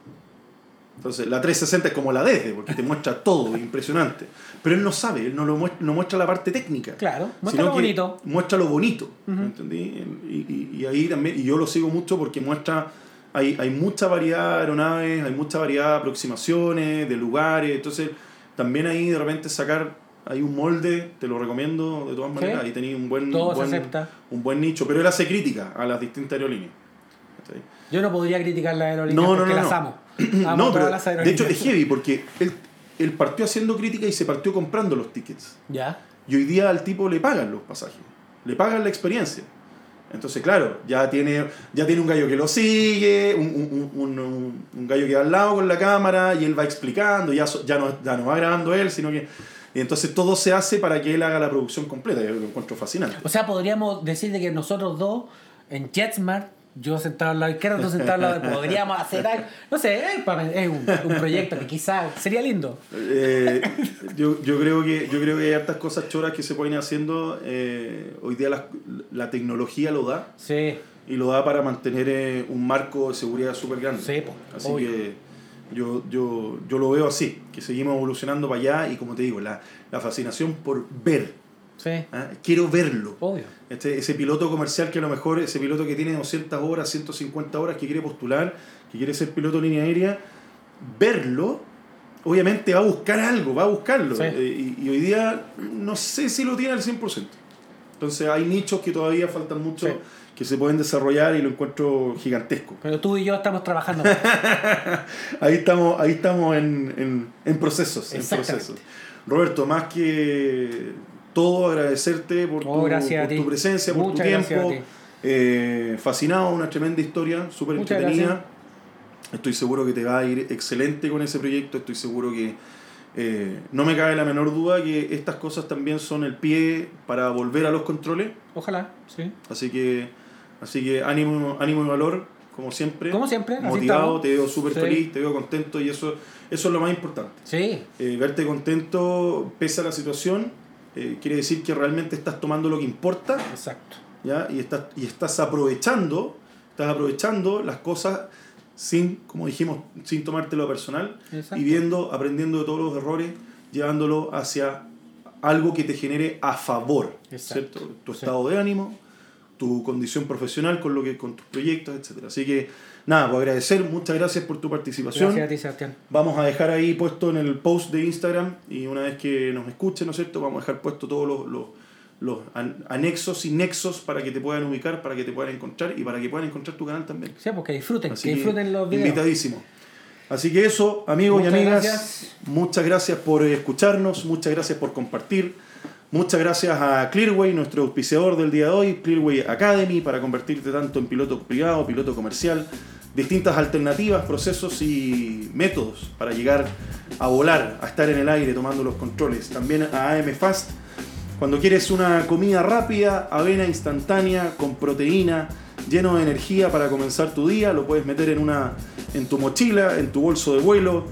Entonces la 360 es como la desde, porque te muestra todo, impresionante. Pero él no sabe, él no, lo muestra, no muestra la parte técnica. Claro, muestra lo bonito. Muestra lo bonito. Ujú. ¿entendí? Y, y- y ahí también, y yo lo sigo mucho porque muestra, hay, hay mucha variedad de aeronaves, hay mucha variedad de aproximaciones, de lugares. Entonces también ahí de repente sacar, hay un molde, te lo recomiendo de todas maneras, Sí. ahí tenéis un buen, Todo un se buen, acepta. un buen nicho. Pero él hace crítica a las distintas aerolíneas. ¿cachai? Yo no podría criticar las aerolíneas No, no, porque no, las no. amo. Amo no, pero las de hecho es heavy porque él, él partió haciendo crítica y se partió comprando los tickets. Ya. Y hoy día al tipo le pagan los pasajes, le pagan la experiencia. Entonces, claro, ya tiene, ya tiene un gallo que lo sigue, un, un- un- un- gallo que va al lado con la cámara y él va explicando, ya, ya, no, ya no va grabando él, sino que... Y entonces todo se hace para que él haga la producción completa, yo lo encuentro fascinante. O sea, podríamos decir de que nosotros dos, en JetSmart, yo sentado al lado izquierdo, tú sentado al lado de- podríamos hacer algo. No sé, es, para- es un, un proyecto que quizás sería lindo. Eh, yo, yo, creo que, yo creo que hay hartas cosas choras que se pueden ir haciendo. eh, hoy día la, la tecnología lo da Sí. y lo da para mantener eh, un marco de seguridad súper grande. Sí, así obvio. que yo, yo, yo lo veo así, que seguimos evolucionando para allá y como te digo, la, la fascinación por ver. Sí. ¿ah? Quiero verlo. Obvio. Este, ese piloto comercial que a lo mejor, ese piloto que tiene 200 horas, 150 horas, que quiere postular, que quiere ser piloto de línea aérea, verlo, obviamente va a buscar algo, va a buscarlo. Sí. Eh, y, y hoy día no sé si lo tiene al 100%. Entonces hay nichos que todavía faltan mucho, Sí. que se pueden desarrollar y lo encuentro gigantesco. Pero tú y yo estamos trabajando. Ahí estamos, ahí estamos en, en, en procesos, en procesos. Roberto, más que todo agradecerte por, Oh, tu, por presencia, por Muchas tu tiempo. Eh, fascinado, una tremenda historia, súper entretenida. gracias. Estoy seguro que te va a ir excelente con ese proyecto. Estoy seguro que eh, no me cabe la menor duda que estas cosas también son el pie para volver a los controles. Ojalá, sí. Así que, así que ánimo, ánimo y valor, como siempre. Como siempre, Motivado, te veo súper Sí. feliz, te veo contento y eso, eso es lo más importante. Sí. Eh, verte contento pese a la situación eh, quiere decir que realmente estás tomando lo que importa Exacto. ¿ya? Y, estás, y estás aprovechando estás aprovechando las cosas sin, como dijimos, sin tomártelo personal Exacto. y viendo, aprendiendo de todos los errores, llevándolo hacia algo que te genere a favor, Exacto. ¿cierto? Tu Sí. estado de ánimo, tu condición profesional con lo que con tus proyectos, etcétera. Así que nada, pues agradecer, muchas graceas por tu participación. Gracias a ti, Sebastián. Vamos a dejar ahí puesto en el post de Instagram y una vez que nos escuchen, ¿no es cierto? Vamos a dejar puesto todos los, los, los an- anexos y nexos para que te puedan ubicar, para que te puedan encontrar y para que puedan encontrar tu canal también. Sí, pues que disfruten, Así que disfruten los videos. Invitadísimo. Así que eso, amigos Muchas y amigas, gracias. muchas gracias por escucharnos, muchas gracias por compartir. Muchas gracias a Clearway, nuestro auspiciador del día de hoy, Clearway Academy, para convertirte tanto en piloto privado, piloto comercial, distintas alternativas, procesos y métodos para llegar a volar, a estar en el aire tomando los controles. También a AM Fast, cuando quieres una comida rápida, avena instantánea, con proteína, lleno de energía para comenzar tu día, lo puedes meter en, una, en tu mochila, en tu bolso de vuelo,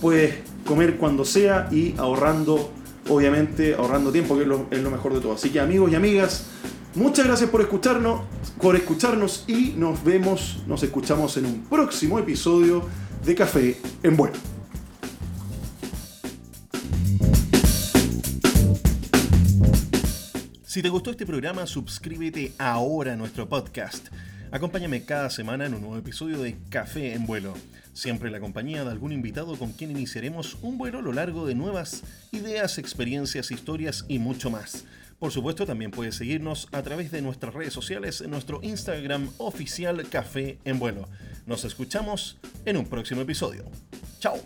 puedes comer cuando sea y ahorrando, obviamente, ahorrando tiempo, que es lo, mejor de todo. Así que amigos y amigas, muchas gracias por escucharnos, por escucharnos y nos vemos, nos escuchamos en un próximo episodio de Café en Vuelo. Si te gustó este programa, suscríbete ahora a nuestro podcast. Acompáñame cada semana en un nuevo episodio de Café en Vuelo, siempre la compañía de algún invitado con quien iniciaremos un vuelo a lo largo de nuevas ideas, experiencias, historias y mucho más. Por supuesto, también puedes seguirnos a través de nuestras redes sociales en nuestro Instagram oficial Café en Vuelo. Nos escuchamos en un próximo episodio. ¡Chao!